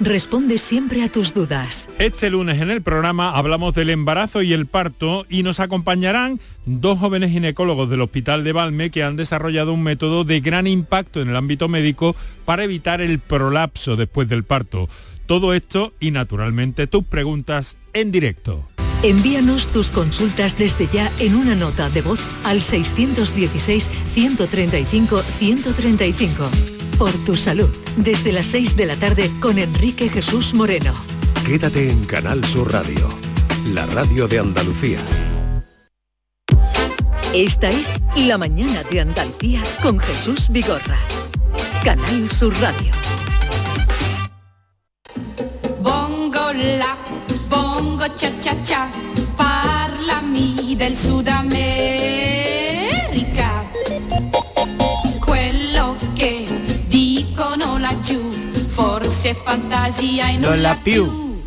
responde siempre a tus dudas. Este lunes en el programa hablamos del embarazo y el parto y nos acompañarán dos jóvenes ginecólogos del Hospital de Valme que han desarrollado un método de gran impacto en el ámbito médico para evitar el prolapso después del parto. Todo esto y naturalmente tus preguntas en directo. Envíanos tus consultas desde ya en una nota de voz al 616-135-135. Por tu salud, desde las 6 de la tarde con Enrique Jesús Moreno. Quédate en Canal Sur Radio, la radio de Andalucía. Esta es La Mañana de Andalucía con Jesús Vigorra. Canal Sur Radio. Bongo la, bongo cha cha cha, parlami del Sud forse è fantasia e non la più.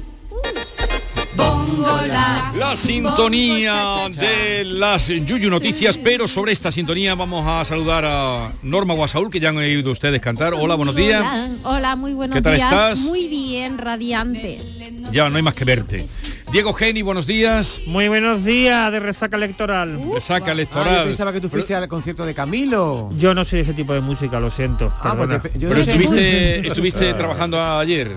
Bongo la, La sintonía de las Yuyu Noticias, pero sobre esta sintonía vamos a saludar a Norma Guasaúl, que ya han oído ustedes cantar. Hola, buenos días. Hola, hola, muy buenos ¿Qué tal días. estás? Muy bien, radiante. Ya no hay más que verte. Diego Geni, buenos días. Muy buenos días de resaca electoral. Resaca Ah, yo electoral. pensaba que tú fuiste al concierto de Camilo. Yo no soy de ese tipo de música, lo siento. Ah, pues perdona. te- yo Pero estuviste, estuviste trabajando ayer.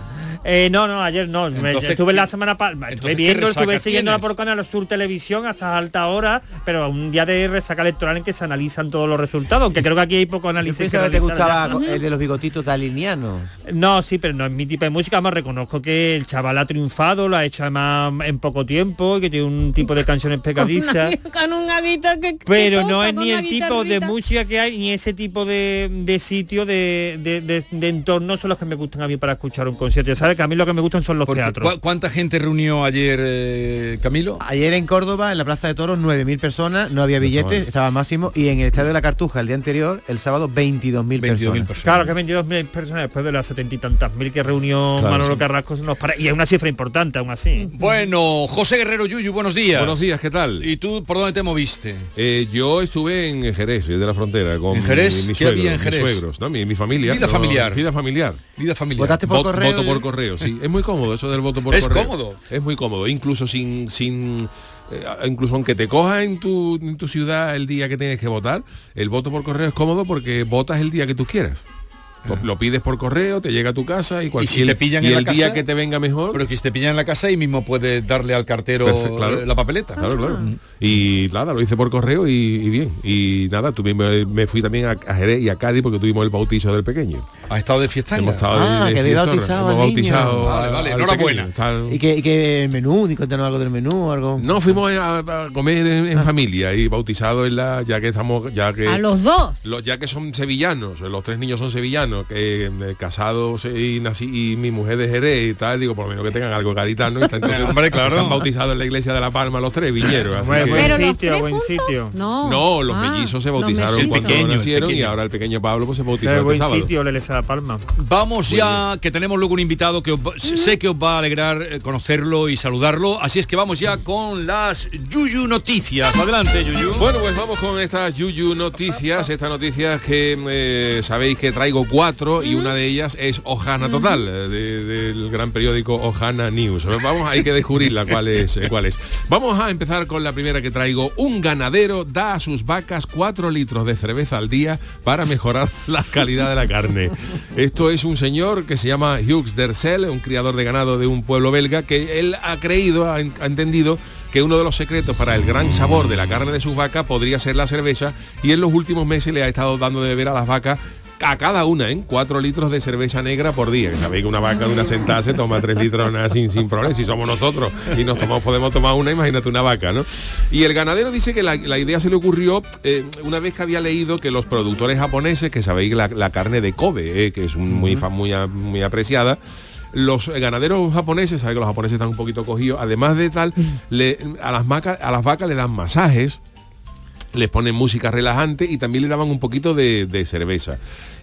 Eh, no, no, ayer no. Me- Entonces, estuve la semana pasada. Estuve ¿qué viendo, estuve siguiéndola tienes? por Canal Sur Televisión hasta alta hora, pero un día de resaca electoral en que se analizan todos los resultados, aunque creo que aquí hay poco análisis. que te gustaba el de los bigotitos dalinianos. No, sí, pero no es mi tipo de música. Me reconozco que el chaval ha triunfado, lo ha hecho además en poco tiempo, y que tiene un tipo de canciones pegadizas. Con un aguito que... que Pero no es con ni una el tipo de música que hay, ni ese tipo de, de sitio, de, de, de- de entornos son los que me gustan a mí para escuchar un concierto. Ya sabes que a mí lo que me gustan son los Porque, teatros. ¿cu- ¿Cuánta gente reunió ayer eh, Camilo? Ayer en Córdoba, en la Plaza de Toros, 9.000 personas, no había billetes, estaba máximo, y en el Estadio de la Cartuja el día anterior, el sábado, 22.000 personas. Claro, que 22.000 personas después de las setenta y tantas mil que reunió Claro, Manolo sí. Carrasco nos para- y es una cifra importante aún así. Bueno, José Guerrero Yuyu, buenos días. Buenos días, ¿qué tal? ¿Y tú por dónde te moviste? Eh, yo estuve en Jerez, de la frontera, con ¿En Jerez? mi- mis ¿Qué había suegros, en Jerez? mis suegros, ¿no? mi, mi familia. Vida no, familiar. Vida familiar. Vida familiar. ¿Votaste por Vot- correo? Voto por correo, sí. Es muy cómodo eso del voto por ¿Es correo. cómodo? Es muy cómodo, incluso sin... sin eh, incluso aunque te cojas en tu, en tu ciudad el día que tienes que votar, el voto por correo es cómodo porque votas el día que tú quieras. Lo, lo pides por correo, te llega a tu casa y, ¿Y cualquier si te pillan y en la el día casa? que te venga mejor. Pero que si te pillan en la casa y mismo puedes darle al cartero claro. eh, la papeleta. Claro, claro. Y nada, lo hice por correo y, y bien. Y nada, tuve, me, me fui también a, a Jerez y a Cádiz porque tuvimos el bautizo del pequeño. ¿Has estado de fiesta? Hemos estado Ah, de, de que habéis fiestorra. bautizado Hemos bautizado Vale, vale, al enhorabuena. ¿Y que, y que el menú? Ni cuéntanos algo del menú algo. No, fuimos a, a comer en, en familia y bautizado en la, ya que estamos, ya que A los dos. los- ya que son sevillanos, los tres niños son sevillanos gaditano, que casados y nací y mi mujer de Jerez y tal, digo, por lo menos que tengan algo gaditano. y está- entonces, Hombre, claro. Están bautizados en la iglesia de La Palma los tres viñeros. así Buen, que- sitio, buen juntos, sitio. No. no, los Ah, mellizos se bautizaron mellizos. cuando Pequeños, nacieron y ahora el pequeño Pablo pues se bautizó este buen sábado. sitio, le la Palma. Vamos ya, que tenemos luego un invitado que os va- sé que os va a alegrar eh, conocerlo y saludarlo. Así es que vamos ya con las Yuyu Noticias. Adelante, Yuyu. Bueno, pues vamos con estas Yuyu noticias, estas noticias que eh, sabéis que traigo cuatro y una de ellas es Ojana Total, de- del gran periódico Ojana News. Vamos, hay que descubrirla cuál es, eh, cuál es. Vamos a empezar con la primera que traigo. Un ganadero da a sus vacas cuatro litros de cerveza al día para mejorar la calidad de la carne. Esto es un señor que se llama Hughes Dersel, un criador de ganado de un pueblo belga, que él ha creído, ha entendido que uno de los secretos para el gran sabor de la carne de sus vacas podría ser la cerveza y en los últimos meses le ha estado dando de beber a las vacas a cada una, ¿eh? Cuatro litros de cerveza negra por día. Sabéis que una vaca de una sentada se toma tres litros nada, sin, sin problema. Si somos nosotros y nos tomamos, podemos tomar una, imagínate una vaca, ¿no? Y el ganadero dice que la, la idea se le ocurrió eh, una vez que había leído que los productores japoneses, que sabéis la, la carne de Kobe, eh, que es muy, muy, muy apreciada, los ganaderos japoneses, sabéis que los japoneses están un poquito cogidos, además de tal, le- a, las vacas, a las vacas le dan masajes, les ponen música relajante y también le daban un poquito de, de cerveza.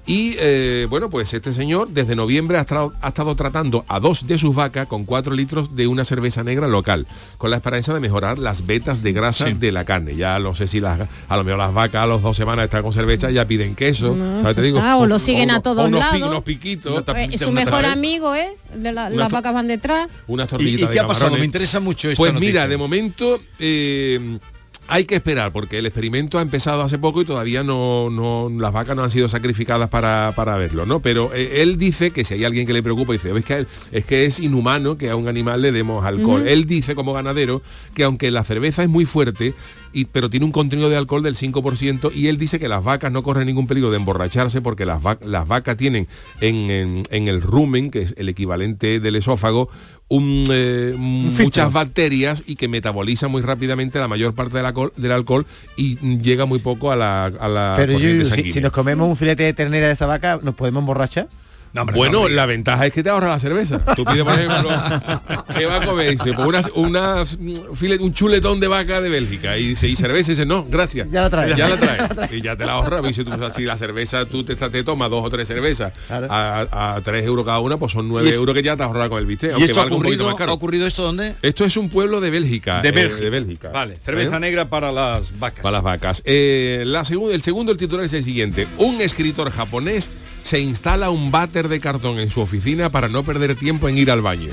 Y eh, bueno, pues este señor desde noviembre ha estado, ha estado tratando a dos de sus vacas con cuatro litros de una cerveza negra local, con la esperanza de mejorar las vetas de grasa de la carne. Ya no sé si las, a lo mejor las vacas a las dos semanas están con cerveza, ya piden queso. ¿sabes? Te digo, Ah, o lo siguen a unos- todos unos, pi- lados. unos piquitos. Eh, es su mejor amigo, ¿eh? De la- las vacas van detrás. unas ¿Y, tortillitas y de qué ha pasado? Me interesa mucho esta Pues noticia. mira, de momento eh, hay que esperar porque el experimento ha empezado hace poco y todavía no, no- las vacas no han sido sacrificadas para, para verlo, ¿no? Pero eh, él dice que si hay alguien que le preocupa, dice, es que, es que es inhumano que a un animal le demos alcohol. Él dice como ganadero que aunque la cerveza es muy fuerte, y, pero tiene un contenido de alcohol del 5% y él dice que las vacas no corren ningún peligro de emborracharse porque las, va- las vacas tienen en, en- en el rumen, que es el equivalente del esófago, un, eh, muchas bacterias y que metabolizan muy rápidamente la mayor parte del alcohol, del alcohol y llega muy poco a la, a la Pero Yuyu, si, si nos comemos un filete de ternera de esa vaca, ¿nos podemos emborrachar? Bueno, la ventaja es que te ahorra la cerveza. Tú pides, por ejemplo, ¿qué va a comer? Dice, pues una, una, mm, filet- un chuletón de vaca de Bélgica. Y dice, ¿y cerveza? Y dice, no, gracias. Ya la trae. Ya la trae. Y ya te la ahorra. Y dice, tú, si la cerveza, tú te, te tomas dos o tres cervezas a, a tres euros cada una, pues son nueve euros que ya te has ahorrado con el bistec. ¿Y aunque esto ha valga un poquito ocurrido, más caro. ha ocurrido esto dónde? Esto es un pueblo de Bélgica. De eh, Bélgica. de Bélgica. Vale, cerveza ¿Eh? negra para las vacas. Para las vacas. Eh, la segun- el segundo el titular es el siguiente. Un escritor japonés se instala un váter de cartón en su oficina para no perder tiempo en ir al baño.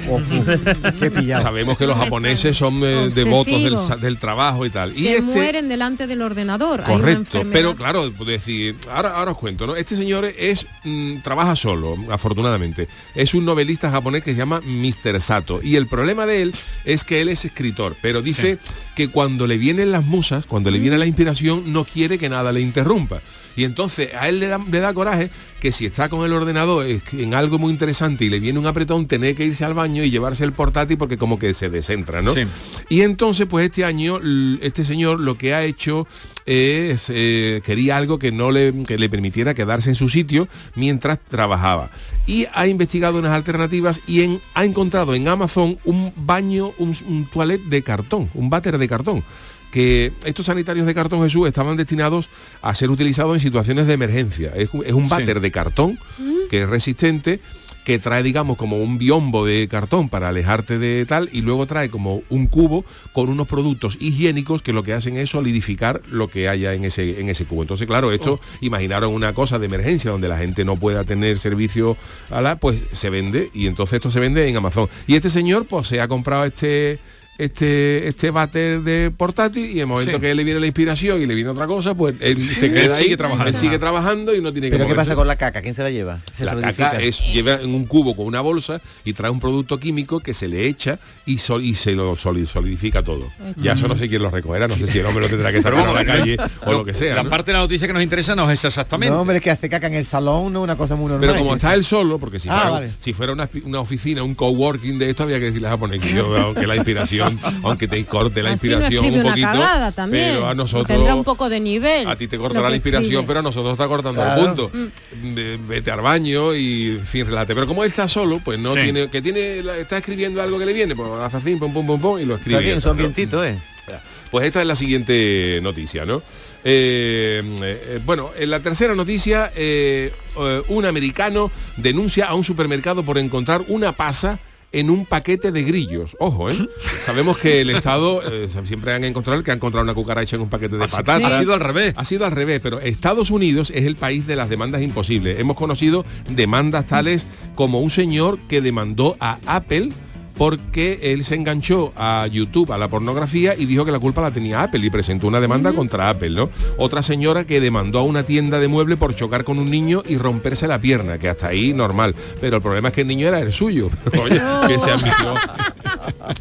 Sabemos que los japoneses son eh, devotos del, trabajo y tal. y Se este, mueren delante del ordenador. Hay una Correcto, pero claro, decir, ahora, ahora os cuento, ¿no? Este señor es mm, trabaja solo, afortunadamente. Es un novelista japonés que se llama Mr. Sato. Y el problema de él es que él es escritor, pero dice que cuando le vienen las musas, cuando le viene la inspiración, no quiere que nada le interrumpa. Y entonces a él le da, le da coraje que si está con el ordenador en algo muy interesante y le viene un apretón, tener que irse al baño y llevarse el portátil porque como que se descentra, ¿no? Sí. Y entonces, pues este año, este señor lo que ha hecho es, eh, quería algo que no le, que le permitiera quedarse en su sitio mientras trabajaba. Y ha investigado unas alternativas y en- ha encontrado en Amazon un baño, un, un toilet de cartón, un váter de cartón que estos sanitarios de cartón Jesús estaban destinados a ser utilizados en situaciones de emergencia. Es, un- es un váter de cartón que es resistente, que trae, digamos, como un biombo de cartón para alejarte de tal, y luego trae como un cubo con unos productos higiénicos que lo que hacen es solidificar lo que haya en ese, en ese cubo. Entonces, claro, esto imaginaron una cosa de emergencia donde la gente no pueda tener servicio a la, pues se vende, y entonces esto se vende en Amazon. Y este señor, pues se ha comprado este este este váter de portátil y en el momento Sí. que le viene la inspiración y le viene otra cosa, pues él se Él queda ahí, sigue trabajando. él sigue trabajando y no tiene que ¿Pero qué pasa con la caca? ¿Quién se la lleva? Se La caca es, lleva en un cubo con una bolsa y trae un producto químico que se le echa y, sol- y se lo soli- solidifica todo. Ya eso no sé quién lo recogerá, no sé si el hombre lo tendrá que sacar a la calle o lo que sea. La ¿no? parte de la noticia que nos interesa no es exactamente. No, hombre, es que hace caca en el salón, no es una cosa muy normal. Pero como está él solo, porque si Ah, fuera, vale. si fuera una, una oficina, un coworking de esto, había que decirle a japonés que yo veo que la inspiración, aunque te corte la Así inspiración un una poquito, cagada también. pero a nosotros Tendrá un poco de nivel. a ti te cortará la inspiración, escribe. pero a nosotros está cortando Claro. el punto. Ve- Vete al baño y en fin, relate. Pero como él está solo, pues no Sí. tiene, que tiene, está escribiendo algo que le viene, pues hace así, pum, pum, pum, pum, y lo escribe. Está bien, su ambientito, ¿eh? Pues esta es la siguiente noticia, ¿no? Eh, eh, bueno, en la tercera noticia, eh, eh, un americano denuncia a un supermercado por encontrar una pasa en un paquete de grillos. Ojo, ¿eh? Sabemos que el Estado eh, siempre han encontrado que ha encontrado una cucaracha en un paquete de patatas. ha sido al revés. Ha sido al revés, pero Estados Unidos es el país de las demandas imposibles. Hemos conocido demandas tales como un señor que demandó a Apple porque él se enganchó a YouTube, a la pornografía, y dijo que la culpa la tenía Apple y presentó una demanda contra Apple, ¿no? Otra señora que demandó a una tienda de muebles por chocar con un niño y romperse la pierna, que hasta ahí normal. Pero el problema es que el niño era el suyo. Oye, que se admitió.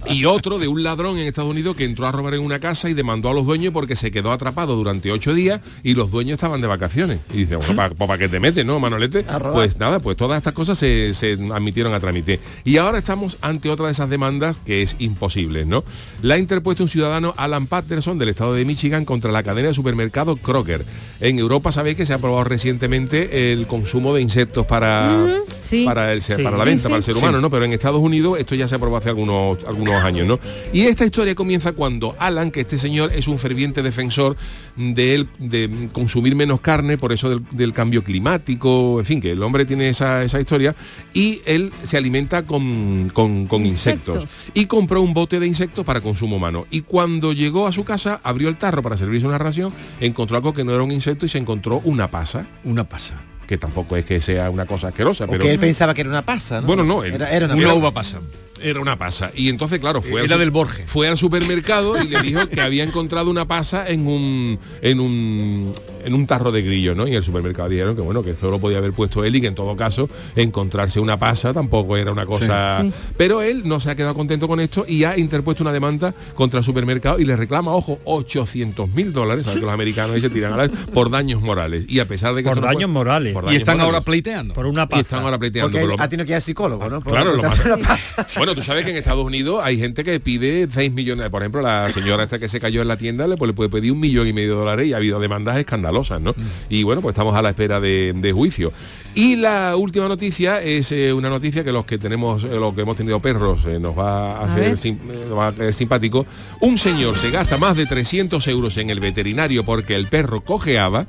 Y otro de un ladrón en Estados Unidos que entró a robar en una casa y demandó a los dueños porque se quedó atrapado durante ocho días y los dueños estaban de vacaciones. Y dice, bueno, ¿para, qué te metes, no, Manolete? Pues nada, pues todas estas cosas se, se admitieron a trámite. Y ahora estamos ante otra de esas demandas que es imposible, ¿no? La ha interpuesto un ciudadano Alan Patterson del estado de Michigan contra la cadena de supermercado Kroger. En Europa sabéis que se ha aprobado recientemente el consumo de insectos para, sí. para, el, Sí. para la venta, sí. para el ser humano, ¿no? Pero en Estados Unidos esto ya se aprobó hace algunos, algunos años, ¿no? Y esta historia comienza cuando Alan, que este señor es un ferviente defensor de, él- de consumir menos carne, por eso del, del cambio climático, en fin, que el hombre tiene esa, esa historia, y él se alimenta con, con- con insectos. Insectos. Y compró un bote de insectos para consumo humano. Y cuando llegó a su casa, abrió el tarro para servirse una ración, encontró algo que no era un insecto y se encontró una pasa. Una pasa. Que tampoco es que sea una cosa asquerosa, pero... Porque él pensaba que era una pasa, ¿no? Bueno, no, él- era, era una, uva pasa. Era una pasa. Y entonces, claro, fue Era al, del Borges. Fue al supermercado y le dijo que había encontrado una pasa en un en un en un tarro de grillo, ¿no? Y en el supermercado dijeron que bueno, que eso lo podía haber puesto él y que en todo caso encontrarse una pasa tampoco era una cosa. Sí. Pero él no se ha quedado contento con esto y ha interpuesto una demanda contra el supermercado y le reclama, ojo, 800 mil dólares, ¿sabes que los americanos ahí se tiran a la vez, por daños morales. Y a pesar de que Por daños puede- morales. por Y están ahora pleiteando. Por una Y pasa. están ahora pleiteando. Porque pero lo- ha tenido que ir al psicólogo, ¿no? Por Claro, lo más- pasa. Bueno, tú sabes que en Estados Unidos hay gente que pide 6 millones. Por ejemplo, la señora esta que se cayó en la tienda le, pues, le puede pedir un millón y medio de dólares y ha habido demandas escandalosas, ¿no? Y bueno, pues estamos a la espera de, de juicio. Y la última noticia es eh, una noticia que los que tenemos, eh, los que hemos tenido perros, eh, nos va a A hacer sim- nos va a hacer simpático. Un señor se gasta más de 300 euros en el veterinario porque el perro cojeaba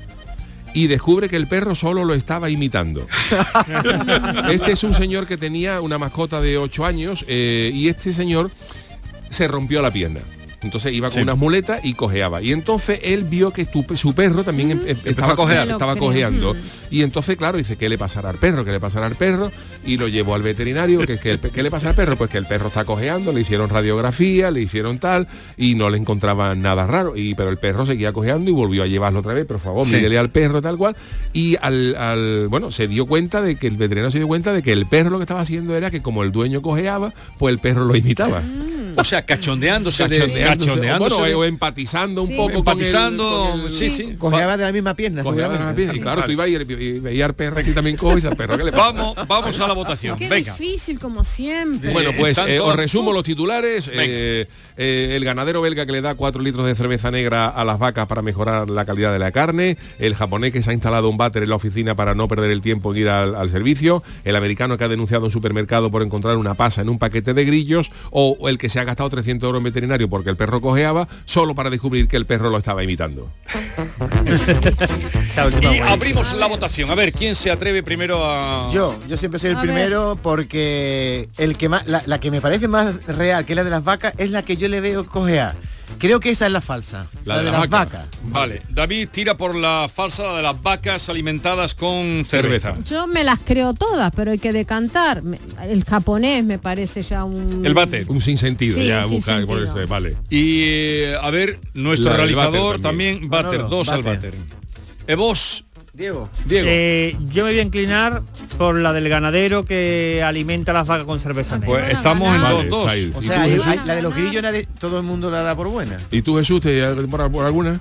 y descubre que el perro solo lo estaba imitando. Este es un señor que tenía una mascota de 8 años eh, y este señor se rompió la pierna. Entonces iba con Sí. unas muletas y cojeaba. Y entonces él vio que tu- su perro también em- em- estaba, a cojear. Estaba cojeando. Mm. Y entonces, claro, dice, ¿qué le pasará al perro? ¿Qué le pasará al perro? Y lo llevó al veterinario. que, que el ¿Qué le pasa al perro? Pues que el perro está cojeando, le hicieron radiografía, le hicieron tal, y no le encontraban nada raro. Y, pero el perro seguía cojeando y volvió a llevarlo otra vez. Por favor, Sí. mídele al perro tal cual. Y al, al- bueno, se dio cuenta de que el veterinario se dio cuenta de que el perro lo que estaba haciendo era que como el dueño cojeaba, pues el perro lo imitaba. O sea, cachondeándose de- Cachondeándose, cachondeándose bueno, de- o empatizando un Sí. poco empatizando, con el- con el- sí, sí. Cojeaba de la misma pierna. Cojeaba de las pies. Y claro, tú ibas y, y veías al perro así también dices, al perro, ¿qué le pasa? Vamos, vamos a la votación. Qué Venga. difícil, como siempre. Bueno, pues eh, os resumo los titulares. Eh, eh, el ganadero belga que le da 4 litros de cerveza negra a las vacas para mejorar la calidad de la carne. El japonés que se ha instalado un váter en la oficina para no perder el tiempo en ir al, al servicio. El americano que ha denunciado un supermercado por encontrar una pasa en un paquete de grillos. O, o el que se ha gastado 300 euros en veterinario porque el perro cojeaba solo para descubrir que el perro lo estaba imitando. Y abrimos la votación. A ver, ¿quién se atreve primero a...? Yo, yo siempre soy el A ver. primero porque el que más, la, la que me parece más real que la de las vacas es la que yo le veo cojear. Creo que esa es la falsa, la, de, las vacas. Vale, David tira por la falsa, la de las vacas alimentadas con cerveza. Yo me las creo todas, pero hay que decantar. El japonés me parece ya un... El bate. Un sinsentido, Sí, ya un buscar por eso, vale. Y eh, a ver, nuestro La realizador también, váter, Manolo, dos al váter. váter. Diego. Diego. Eh, yo me voy a inclinar por la del ganadero que alimenta las vacas con cerveza negra. pues estamos en dos, Vale, dos. ahí. O ¿Y sea, hay- hay- la de los grillos nadie- todo el mundo la da por buena. ¿Y tú Jesús te por, por alguna?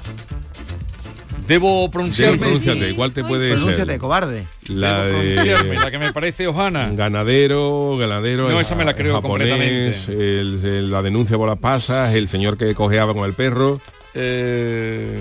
Debo pronunciarme. Pronúnciate, ¿cuál te puede Pronúnciate, ser? cobarde. La de la que me parece Ojana. ganadero, ganadero. No, esa me la creo el- el- la denuncia por las pasas, el señor que cojeaba con el perro. Eh,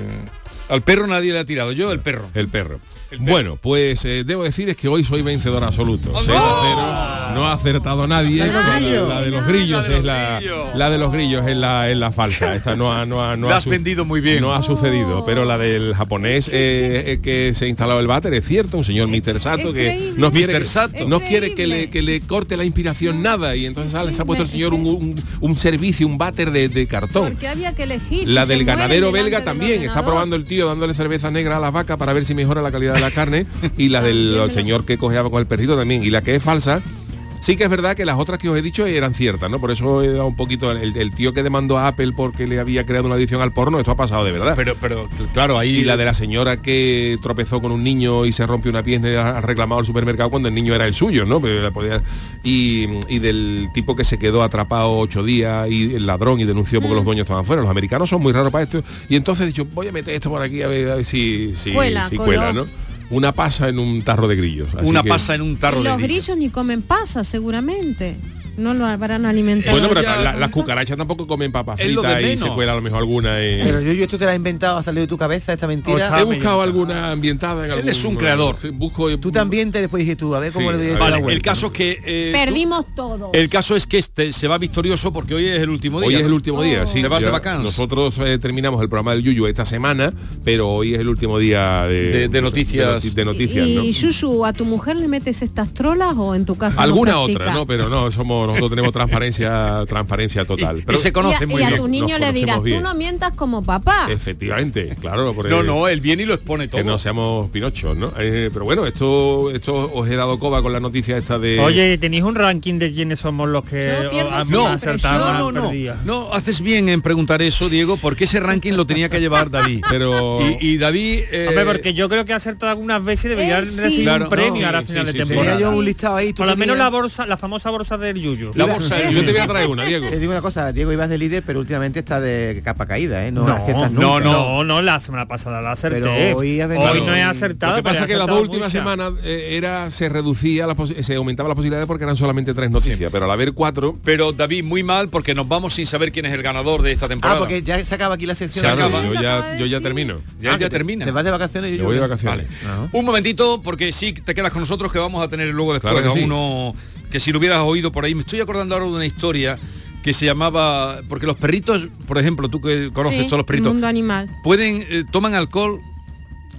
al perro nadie le ha tirado, yo el perro. El perro. Bueno, pues eh, debo decir es que hoy soy vencedor absoluto. 6 a 0, no ha acertado nadie. La de los La, grillos. la de los grillos es la, la de los grillos es la, es la falsa. Esta no ha, no ha, no La ha has su- vendido muy bien. No ha sucedido, pero la del japonés eh, eh, que se ha instalado el váter es cierto, un señor Mr. Sato que quiere. Sato. no quiere que le, que le corte la inspiración nada y entonces sale, se ha puesto el señor un, un- un servicio, un váter de, de cartón. Porque había que elegir. La si del ganadero belga también, está probando el tío dándole cerveza negra a las vacas para ver si mejora la calidad de la carne y la del señor que cojeaba con el perrito también. Y la que es falsa, sí que es verdad que las otras que os he dicho eran ciertas, ¿no? Por eso he dado un poquito el, el tío que demandó a Apple porque le había creado una adicción al porno, esto ha pasado de verdad. Pero, pero claro, ahí y la de la señora que tropezó con un niño y se rompió una pierna y ha reclamado al supermercado cuando el niño era el suyo, ¿no? Pero la podía- y, y del tipo que se quedó atrapado ocho días y el ladrón y denunció porque los dueños estaban fuera. Los americanos son muy raros para esto. Y entonces he dicho, voy a meter esto por aquí a ver, a ver si, si, Cuela, si cuela, ¿no? Una pasa en un tarro de grillos. así una que- pasa en un tarro Y de los grillo. grillos ni comen pasas, seguramente. No lo habrán alimentado. Bueno, pero ya- la- las cucarachas tampoco comen papas fritas y se cuela a lo mejor alguna. y- Pero yo, yo esto te la he inventado, ha salido de tu cabeza esta mentira. He buscado alguna ambientada en Él es un creador. Sí, busco y- Tú también te después dije tú, a ver cómo Sí, le doy Vale, el caso es que eh, Perdimos todo. el caso es que este se va victorioso porque hoy es el último día. Hoy es el último día, sí. ¿Te vas de vacaciones? Nosotros eh, terminamos el programa del Yuyu esta semana, pero hoy es el último día de, De- de noticias. De, noti- de noticias, y, ¿no? Shushu, ¿a tu mujer le metes estas trolas o en tu casa? Alguna otra, ¿no? Pero no, somos nosotros tenemos transparencia transparencia total. Y- Pero y se Y a, conocen muy y a bien. tu niño le dirás, bien. tú no mientas como papá. Efectivamente, claro. porque- No, no, él viene y lo expone todo. Que no seamos pinochos, ¿no? Eh, pero bueno, esto esto os he dado coba con la noticia esta de... Oye, ¿tenéis un ranking de quiénes somos los que han acertado, no, no, perdido? no, haces bien en preguntar eso, Diego, porque ese ranking lo tenía que llevar David. Pero... Y, y David... eh, Hombre, porque yo creo que ha acertado algunas veces y debería Eh, sí. recibir Claro, un premio no, ahora a sí, final sí, de sí, temporada. Yo un listado ahí. tú Por lo menos la bolsa, la famosa bolsa del Yuyu. La bolsa Yo te voy a traer una, Diego. Te digo una cosa, Diego ibas de líder, pero últimamente está de capa caída, ¿eh? No, No, aciertas no, nunca. No, no, la semana pasada la acerté. Pero hoy Hoy no he acertado. Lo que pasa es que las dos últimas semanas eh, era se reducía, la se aumentaba la posibilidad porque eran solamente tres noticias, pero al haber cuatro, Pero David, muy mal porque nos vamos sin saber quién es el ganador de esta temporada. Ah, porque ya se acaba aquí la sección. Se acaba. yo ya, yo ya termino. Ya, Ah, ya te- termina. ¿Te vas de vacaciones? Me voy de vacaciones. Ajá. Un momentito, porque sí te quedas con nosotros que vamos a tener luego después Claro que a sí. uno que si lo hubieras oído por ahí. Me estoy acordando ahora de una historia que se llamaba. Porque los perritos, por ejemplo, tú que conoces Sí, todos los perritos, mundo animal. pueden, eh, toman alcohol,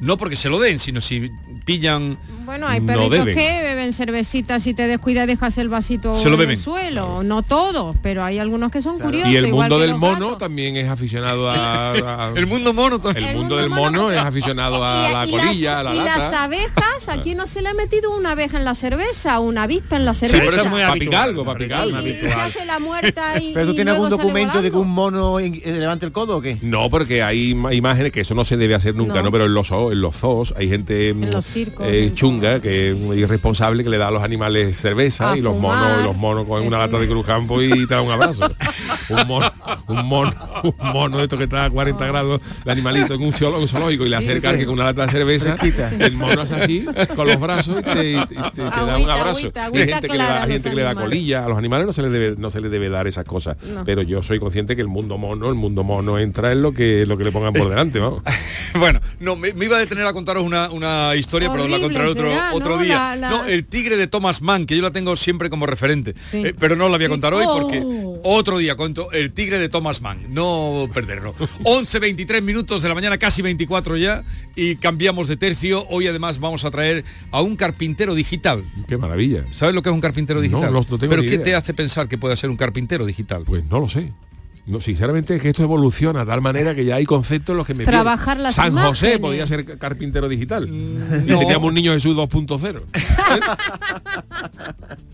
no porque se lo den, sino si pillan. Bueno, hay no perritos beben. que beben cervecita, si te descuidas dejas el vasito Se lo en beben. el suelo. No todos, pero hay algunos que son curiosos. Y el igual mundo que del mono gatos. también es aficionado a, a- El mundo mono también. el El mundo mundo del mono- mono es aficionado a Y- la y colilla, las, a la y las lata. abejas, aquí no se le ha metido una abeja en la cerveza, una avispa en la Sí, cerveza. pero eso es muy habitual, para picar algo, para picar algo. se hace la muerta y ¿Pero tú y tienes algún documento de que un mono eh, levante el codo o qué? No, porque hay imágenes que eso no se debe hacer nunca, No. ¿no? Pero en los, en los zoos hay gente mm, los circos, eh, en chunga, que es muy irresponsable, que le da a los animales cerveza A y los fumar. monos, los monos con una lata de no. cruz campo y te da un abrazo. un mono, un mono, un mono de esto que está a 40 grados, el animalito en un zoológico y le acerca sí. que con una lata de cerveza, el mono hace así, con los brazos y te, y te- y te- te da un abrazo. agüita, Y hay gente que le da, gente que le da colilla, a los animales no se les debe, no se les debe dar esas cosas. No. Pero yo soy consciente que el mundo mono, el mundo mono entra en lo que lo que le pongan por delante, vamos. Bueno, no, me, me iba a detener a contaros una, una historia, pero la contaré otro, será, otro ¿no? día. La- la- No, el tigre de Thomas Mann, que yo la tengo siempre como referente. Sí. Eh, pero no la voy a contar hoy Oh. porque otro día cuento el tigre de Thomas Mann. No perderlo. 11, 23 minutos de la mañana, casi 24 ya, y cambiamos de tercio. Hoy además vamos a traer a un carpintero digital. Qué maravilla. ¿Sabes lo que es un carpintero digital? no, no tengo pero ni ¿qué idea. te hace pensar que puede ser un carpintero digital? Pues no lo sé. No, sinceramente es que esto evoluciona de tal manera que ya hay conceptos en los que me. Trabajar las San José podía ser ca- carpintero digital. Mm, Y teníamos un niño Jesús 2.0.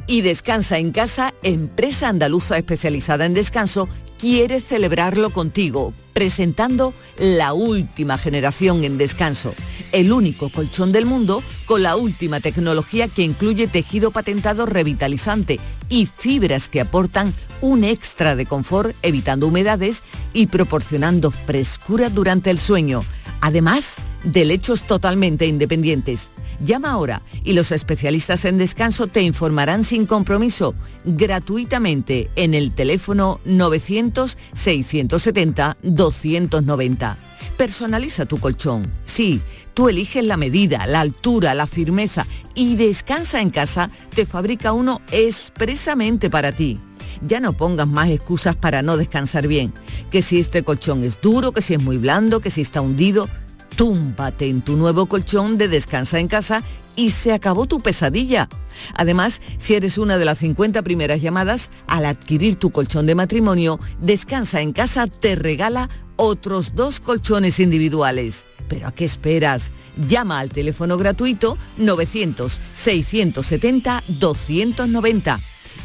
y Descansa en casa, empresa andaluza especializada en descanso, quiere celebrarlo contigo, presentando la última generación en descanso, el único colchón del mundo con la última tecnología que incluye tejido patentado revitalizante y fibras que aportan un extra de confort evitando humedades y proporcionando frescura durante el sueño, además de lechos totalmente independientes. Llama ahora y los especialistas en descanso te informarán sin compromiso, gratuitamente, en el teléfono 900-670-290. Personaliza tu colchón. Sí, tú eliges la medida, la altura, la firmeza y Descansa en casa te fabrica uno expresamente para ti. Ya no pongas más excusas para no descansar bien. Que si este colchón es duro, que si es muy blando, que si está hundido túmbate en tu nuevo colchón de descansa en casa y se acabó tu pesadilla. Además, si eres una de las 50 primeras llamadas, al adquirir tu colchón de matrimonio, Descansa en casa te regala otros dos colchones individuales. ¿Pero a qué esperas? Llama al teléfono gratuito 900-670-290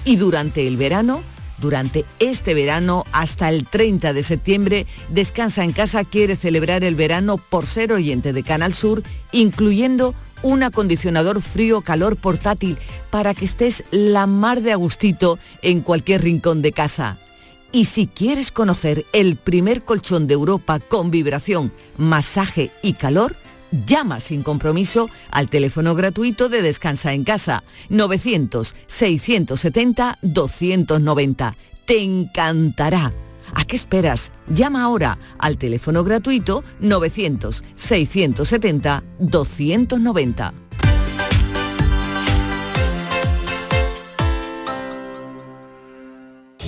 y durante el verano durante este verano hasta el 30 de septiembre, Descansa en casa quiere celebrar el verano por ser oyente de Canal Sur, incluyendo un acondicionador frío-calor portátil para que estés la mar de agustito en cualquier rincón de casa. Y si quieres conocer el primer colchón de Europa con vibración, masaje y calor, Llama sin compromiso al teléfono gratuito de Descansa en Casa 900-670-290. Te encantará. ¿A qué esperas? Llama ahora al teléfono gratuito 900-670-290.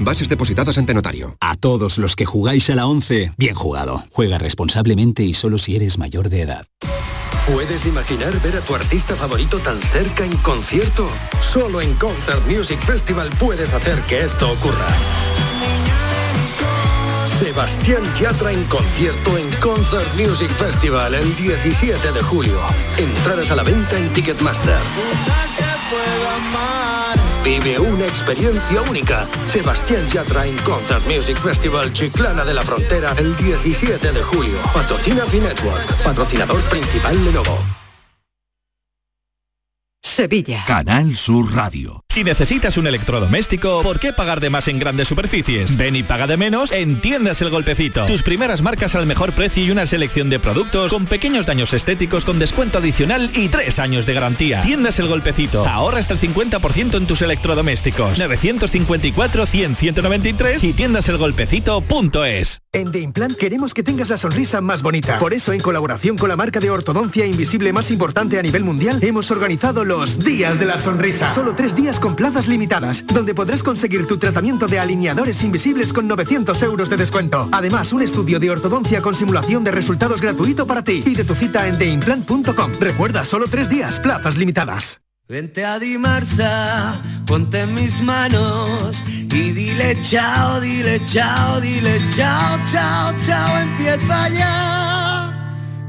Bases depositadas ante notario. A todos los que jugáis a la 11, bien jugado. Juega responsablemente y solo si eres mayor de edad. ¿Puedes imaginar ver a tu artista favorito tan cerca en concierto? Solo en Concert Music Festival puedes hacer que esto ocurra. Sebastián Yatra en concierto en Concert Music Festival el 17 de julio. Entradas a la venta en Ticketmaster. Vive una experiencia única. Sebastián Yatra en Concert Music Festival Chiclana de la Frontera el 17 de julio. Patrocina Finetwork, patrocinador principal Lenovo. Sevilla. Canal Sur Radio. Si necesitas un electrodoméstico, ¿por qué pagar de más en grandes superficies? Ven y paga de menos en Tiendas El Golpecito. Tus primeras marcas al mejor precio y una selección de productos con pequeños daños estéticos con descuento adicional y tres años de garantía. Tiendas El Golpecito. Ahorra hasta el 50% en tus electrodomésticos. 954-100-193 y tiendaselgolpecito.es. En The Implant queremos que tengas la sonrisa más bonita. Por eso, en colaboración con la marca de ortodoncia invisible más importante a nivel mundial, hemos organizado los Días de la Sonrisa. Solo tres días con plazas limitadas, donde podrás conseguir tu tratamiento de alineadores invisibles con 900 euros de descuento. Además, un estudio de ortodoncia con simulación de resultados gratuito para ti. Pide tu cita en theimplant.com. Recuerda, solo tres días, plazas limitadas. Vente a Dimarsa, ponte en mis manos y dile chao, dile chao, dile chao, chao, chao, empieza ya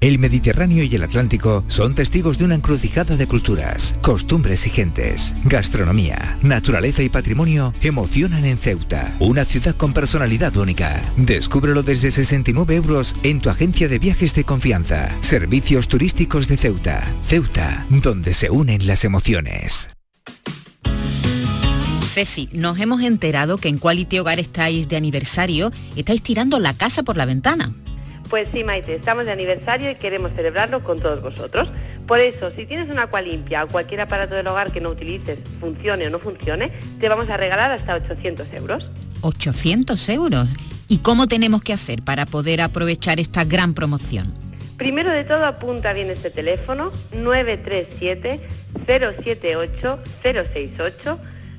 El Mediterráneo y el Atlántico son testigos de una encrucijada de culturas, costumbres y gentes. Gastronomía, naturaleza y patrimonio emocionan en Ceuta, una ciudad con personalidad única. Descúbrelo desde 69 euros en tu agencia de viajes de confianza. Servicios turísticos de Ceuta. Ceuta, donde se unen las emociones. Ceci, nos hemos enterado que en Quality Hogar estáis de aniversario, estáis tirando la casa por la ventana. Pues sí, Maite, estamos de aniversario y queremos celebrarlo con todos vosotros. Por eso, si tienes una agua limpia o cualquier aparato del hogar que no utilices, funcione o no funcione, te vamos a regalar hasta 800 euros. 800 euros. ¿Y cómo tenemos que hacer para poder aprovechar esta gran promoción? Primero de todo apunta bien este teléfono 937 078 068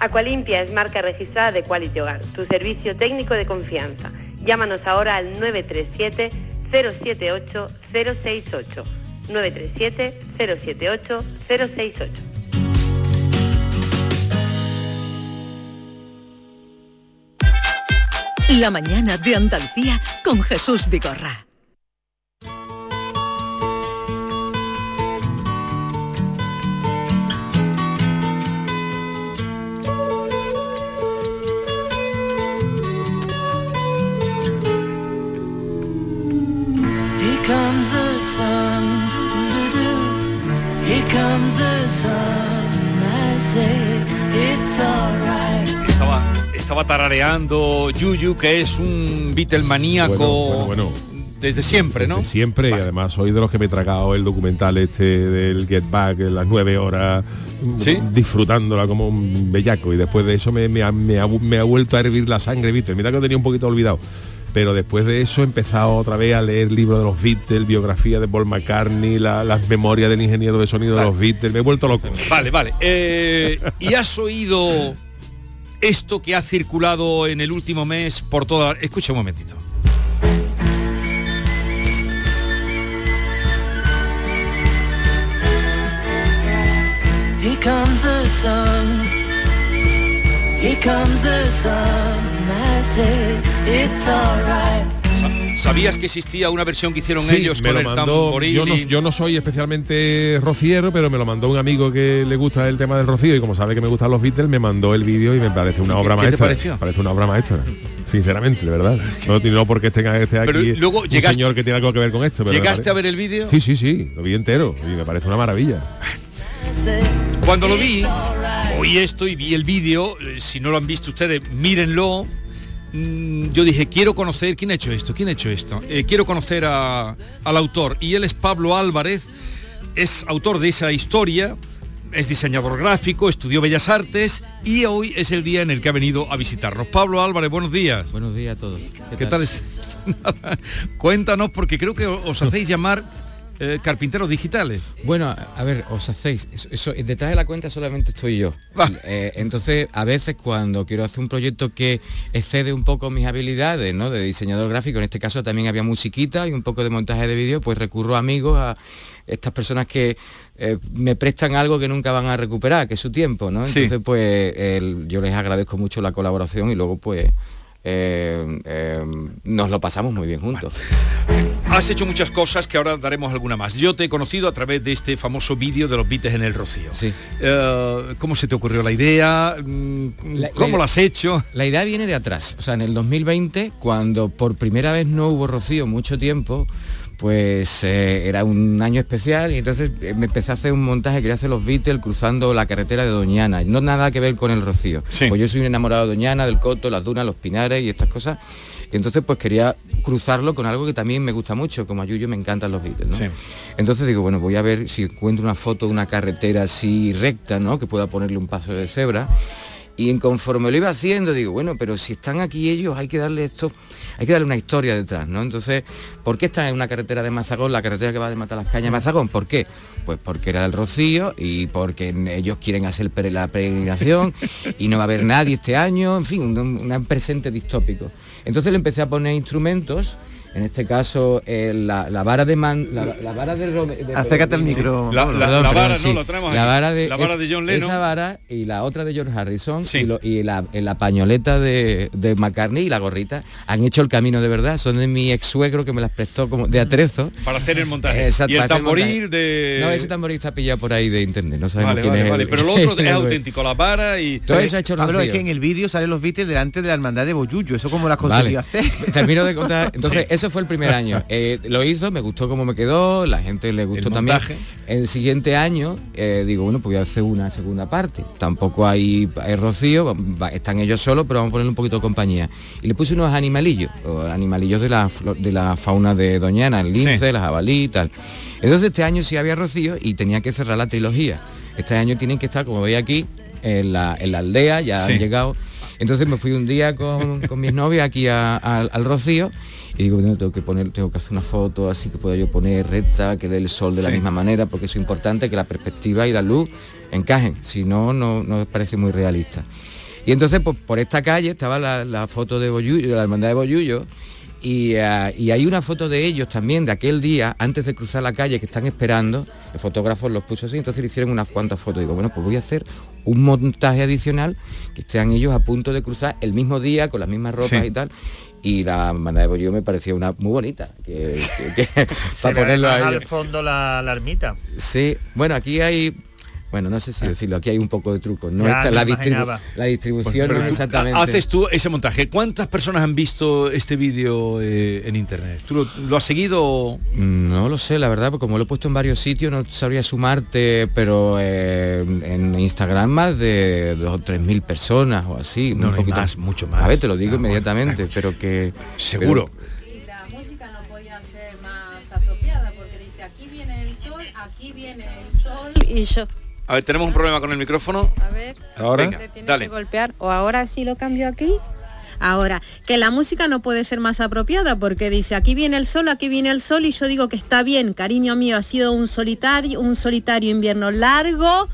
Aqualimpia es marca registrada de Quality Hogar, tu servicio técnico de confianza. Llámanos ahora al 937 078 068. 937 078 068. La mañana de Andalucía con Jesús Vigorra. Estaba, tarareando Yuyu, que es un Beatle maníaco Bueno, bueno, desde siempre, ¿no? desde siempre y además soy de los que me he tragado el documental este del Get Back en las nueve horas disfrutándola como un bellaco y después de eso me, me ha, me ha- me ha vuelto a hervir la sangre Beatles mira que lo tenía un poquito olvidado. Pero después de eso he empezado otra vez a leer libros de los Beatles biografía de Paul McCartney la- las memorias del ingeniero de sonido de los Beatles me he vuelto loco. Vale, vale. Eh, ¿Y has oído esto que ha circulado en el último mes por toda... Escucha un momentito. Here comes the sun. Here comes the sun. I say it's alright. ¿Sabías que existía una versión que hicieron Sí, ellos me con lo el mandó, tamboril? yo no, y- yo no soy especialmente rociero, pero me lo mandó un amigo que le gusta el tema del rocío y como sabe que me gustan los Beatles, me mandó el vídeo y me parece una ¿Y qué- obra qué te maestra. pareció? Parece una obra maestra, sinceramente, de verdad. No, no porque tenga este aquí Pero luego un llegaste- señor que tiene algo que ver con esto. pero ¿Llegaste a ver el vídeo? Sí, sí, sí, lo vi entero y me parece una maravilla. Cuando lo vi, oí esto y vi el vídeo, eh, si no lo han visto ustedes, mírenlo. Mm, Yo dije, quiero conocer, ¿quién ha hecho esto? ¿Quién ha hecho esto? Eh, quiero conocer a- al autor. Y él es Pablo Álvarez, es autor de esa historia, es diseñador gráfico, estudió Bellas Artes y hoy es el día en el que ha venido a visitarnos. Pablo Álvarez, buenos días. Buenos días a todos. ¿Qué, tal? es? Nada, Cuéntanos, porque creo que os hacéis llamar eh, carpinteros digitales. Bueno, a ver, os hacéis. Eso, eso- detrás de la cuenta solamente estoy yo. Eh, entonces, a veces cuando quiero hacer un proyecto que excede un poco mis habilidades, ¿no? De diseñador gráfico, en este caso también había musiquita y un poco de montaje de vídeo, pues recurro a amigos, a estas personas que eh, me prestan algo que nunca van a recuperar, que es su tiempo, ¿no? Sí. Entonces, pues el- yo les agradezco mucho la colaboración y luego pues eh, eh, nos lo pasamos muy bien juntos. Has hecho muchas cosas que ahora daremos alguna más. Yo te he conocido a través de este famoso vídeo de los Beatles en el Rocío. Sí. Eh, ¿Cómo se te ocurrió la idea? Mm, ¿Cómo lo has hecho? La idea viene de atrás. O sea, en el 2020, cuando por primera vez no hubo rocío mucho tiempo, pues eh, era un año especial y entonces eh, me empecé a hacer un montaje, quería hacer los Beatles cruzando la carretera de Doñana, no nada que ver con el rocío. Pues yo soy un enamorado de Doñana, del Coto, las dunas, los pinares y estas cosas. Y entonces pues quería cruzarlo con algo que también me gusta mucho, como a Yuyo me encantan los Beatles. ¿no? Sí. Entonces digo, bueno, voy a ver si encuentro una foto de una carretera así recta, ¿no? Que pueda ponerle un paso de cebra. Y en conforme lo iba haciendo, digo, bueno, pero si están aquí ellos, hay que darle esto, hay que darle una historia detrás, ¿no? Entonces, ¿por qué están en una carretera de Mazagón, la carretera que va de Matar las Cañas de Mazagón? ¿Por qué? Pues porque era el Rocío y porque ellos quieren hacer la peregrinación y no va a haber nadie este año, en fin, un- un presente distópico. Entonces le empecé a poner instrumentos En este caso, eh, la, la vara de man, la, la vara de, de- Acércate al micro. La- la- Perdón, la vara, ¿no? sí. Lo tenemos la vara de, La vara de John Lennon. Esa vara y la otra de George Harrison y, lo- y la, pañoleta de, de McCartney y la gorrita han hecho el camino de verdad. Son de mi ex suegro que me las prestó como de atrezo. Para hacer el montaje. Exacto, y el tamboril de... No, ese tamboril está pillado por ahí de internet, no sabemos Vale, quién vale, es. vale. el- Pero lo otro es auténtico, la vara y... Todo eso ha hecho Pablo, es que en el vídeo salen los Beatles delante de la hermandad de Boyullo. ¿Eso has conseguido Vale. hacer? Termino de contar. Entonces, eso fue el primer año. Eh, lo hizo, me gustó cómo me quedó, la gente le gustó El también. El siguiente año, eh, digo, bueno, pues voy a hacer una segunda parte. Tampoco hay, hay Rocío, va- están ellos solos, pero vamos a ponerle un poquito de compañía. Y le puse unos animalillos, animalillos de la, de la fauna de Doñana, el lince, Sí. la jabalí y tal. Entonces este año sí había Rocío y tenía que cerrar la trilogía. Este año tienen que estar, como veis aquí, en la, en la aldea, ya Sí. han llegado. Entonces me fui un día con, con mis novias aquí a- a- al Rocío y digo, bueno, tengo que poner, tengo que hacer una foto así que pueda yo poner recta, que dé el sol de la misma manera, porque eso es importante que la perspectiva y la luz encajen, si no, no, no parece muy realista. Y entonces pues, por esta calle estaba la, la foto de Boyullo, de la hermandad de Boyullo, y, ah, y hay una foto de ellos también de aquel día, antes de cruzar la calle, que están esperando, el fotógrafo los puso así, entonces le hicieron unas cuantas fotos. Digo, bueno, pues voy a hacer un montaje adicional, que estén ellos a punto de cruzar el mismo día, con las mismas ropas Sí. y tal. Y la hermandad de me parecía una muy bonita, que, que- que- para ponerlo además a al fondo la, la ermita. Sí, bueno, aquí hay, bueno, no sé si decirlo, aquí hay un poco de truco. No Ya está la, distribu- imaginaba. la distribución Pero no exactamente. Haces tú ese montaje. ¿Cuántas personas han visto este vídeo eh, en internet? ¿Tú lo, lo has seguido? No lo sé, la verdad, porque como lo he puesto en varios sitios, no sabría sumarte, pero eh, en Instagram más de dos o tres mil personas o así. No, un no hay poquito más, mucho más. A ver, te lo digo Ah, bueno, inmediatamente, pero que... Seguro. la música no podía ser más apropiada porque dice aquí viene el sol, aquí viene el sol y yo A ver, tenemos un problema con el micrófono. a ver Ahora. le tiene Dale. que golpear o ahora sí lo cambio aquí. Ahora, que la música no puede ser más apropiada porque dice aquí viene el sol, aquí viene el sol y yo digo que está bien, cariño mío, ha sido un solitario, un solitario invierno largo,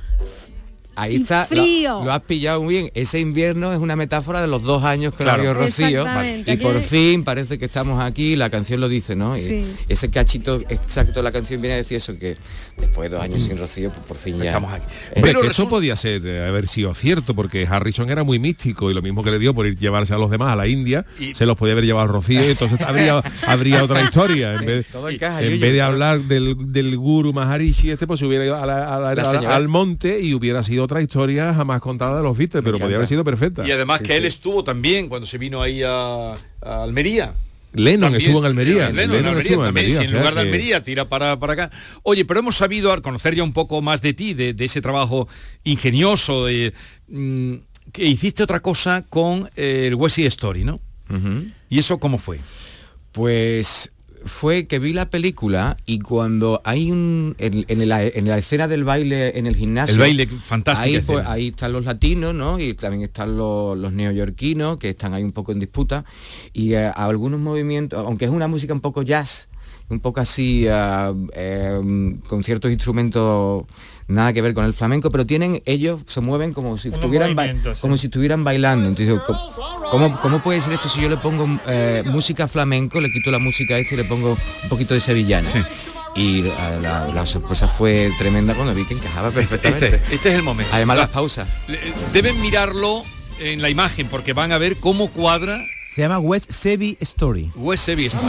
Ahí y está, lo- frío. Lo, has pillado muy bien. Ese invierno es una metáfora de los dos años que Claro. lo dio Rocío. Y por fin parece que estamos aquí, la canción lo dice, ¿no? Y Sí. ese cachito exacto de la canción viene a decir eso, que después de dos años sin Rocío, pues por fin ya... Estamos aquí. Pero que resulta- podía ser eh, haber sido cierto porque Harrison era muy místico y lo mismo que le dio por ir llevarse a los demás a la India Y- se los podía haber llevado a Rocío y entonces habría habría otra historia en vez, Todo encaja, en vez de hablar del, del guru Maharishi este pues se hubiera ido a la- a la- La a- señora. al monte y hubiera sido otra historia jamás contada de los Beatles pero podía haber sido perfecta Y además Sí, que él estuvo también cuando se vino ahí a, a Almería. Lennon También estuvo en Almería Lennon, en Almería estuvo en también, Almería, si o en lugar de que- Almería tira para, para acá. Oye, pero hemos sabido al conocer ya un poco más de ti, de, de ese trabajo ingenioso, de, mm, que hiciste otra cosa con eh, el Wesley Story, ¿no? ¿Y eso cómo fue? Pues fue que vi la película y cuando hay un en, en la, en la escena del baile en el gimnasio El baile, fantástica ahí, pues, ahí están los latinos no y también están los, los neoyorquinos que están ahí un poco en disputa. Y eh, algunos movimientos aunque es una música un poco jazz un poco así ah, eh, con ciertos instrumentos nada que ver con el flamenco pero tienen ellos se mueven como si Unos estuvieran sí. como si estuvieran bailando entonces ¿cómo- ¿cómo, cómo puede ser esto si yo le pongo eh, música flamenco le quito la música a este y le pongo un poquito de sevillano y la, la- la sorpresa fue tremenda cuando vi que encajaba perfectamente Este, este es el momento. además Ah, las pausas le- Deben mirarlo en la imagen porque van a ver cómo cuadra Se llama West Sevi Story. West Sevi Story.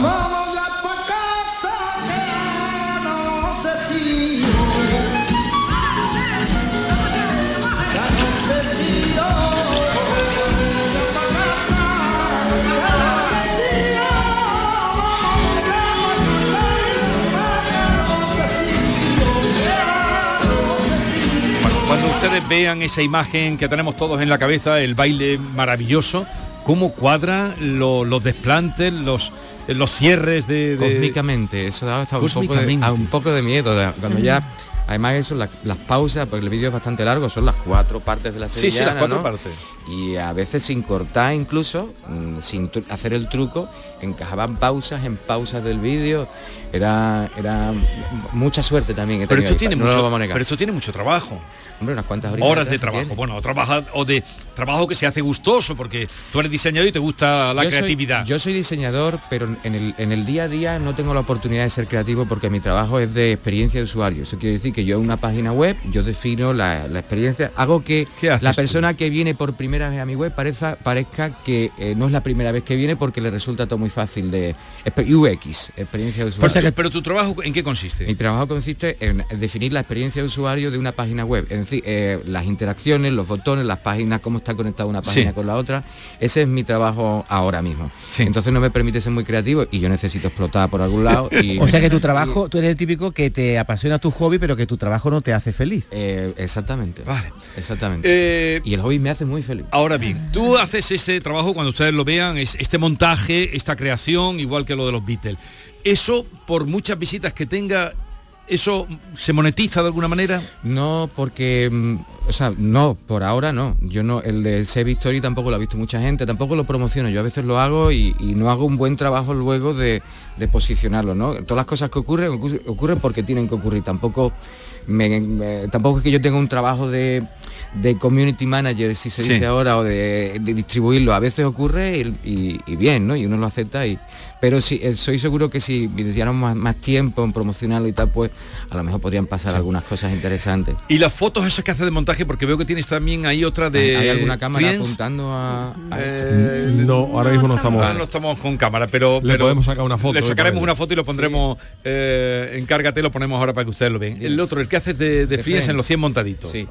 Ustedes vean esa imagen que tenemos todos en la cabeza, el baile maravilloso, cómo cuadra lo- los desplantes, los, los cierres de... de- cósmicamente eso daba hasta un poco, de, a un poco de miedo de- cuando ya además eso las, las pausas porque el vídeo es bastante largo son las cuatro partes de la Sí, sí, las cuatro ¿no? partes. y a veces sin cortar incluso, mm, sin hacer el truco, encajaban pausas en pausas del vídeo. Era, era mucha suerte también. Pero esto tiene no mucho, pero esto tiene mucho trabajo. Hombre, unas cuantas horitas Horas de trabajo. tiene. Bueno, trabaja o de trabajo que se hace gustoso porque tú eres diseñador y te gusta la Yo soy- creatividad. yo soy diseñador, pero en el, en el día a día no tengo la oportunidad de ser creativo porque mi trabajo es de experiencia de usuario. Eso quiere decir que yo en una página web, yo defino la, la experiencia, hago que la tú? persona que viene por primera vez a mi web parezca, parezca que eh, no es la primera vez que viene porque le resulta todo muy fácil de UX, experiencia de usuario. pero, pero tu trabajo en qué consiste? Mi trabajo consiste en definir la experiencia de usuario de una página web, eh, las interacciones, los botones, las páginas, cómo está conectada una página Sí. con la otra. Ese es mi trabajo ahora mismo. Entonces no me permite ser muy creativo y yo necesito explotar por algún lado. Y, O sea que tu trabajo, tú eres el típico que te apasiona tu hobby, pero que tu trabajo no te hace feliz. Eh, exactamente. Vale. Exactamente. Eh, y el hobby me hace muy feliz. Ahora bien, tú haces este trabajo cuando ustedes lo vean, es este montaje, esta creación, igual que lo de los Beatles. Eso, por muchas visitas que tenga, ¿eso se monetiza de alguna manera? No, porque, mm, o sea, no, por ahora no. Yo no, el de Save Story tampoco lo ha visto mucha gente, tampoco lo promociono. Yo a veces lo hago y, y no hago un buen trabajo luego de, de posicionarlo, ¿no? Todas las cosas que ocurren, ocurren, ocurren porque tienen que ocurrir. Tampoco, me- me- tampoco es que yo tenga un trabajo de, de community manager, si se Sí. dice ahora, o de, de distribuirlo. A veces ocurre y, y- y bien, ¿no? Y uno lo acepta y. Pero sí, eh, soy seguro que si dediáramos más, más tiempo en promocionarlo y tal, pues a lo mejor podrían pasar Sí. algunas cosas interesantes. Y las fotos esas que hace de montaje, porque veo que tienes también ahí otra de... ¿Hay alguna cámara Friends. apuntando a...? a Eh, No, ahora mismo no estamos. Ahora no estamos con cámara, pero, Le pero podemos sacar una foto Le y sacaremos una foto y lo pondremos, eh, encárgate, lo ponemos ahora para que ustedes lo vean. El otro, el que haces de, de, De Friends en los 100 montaditos. Sí.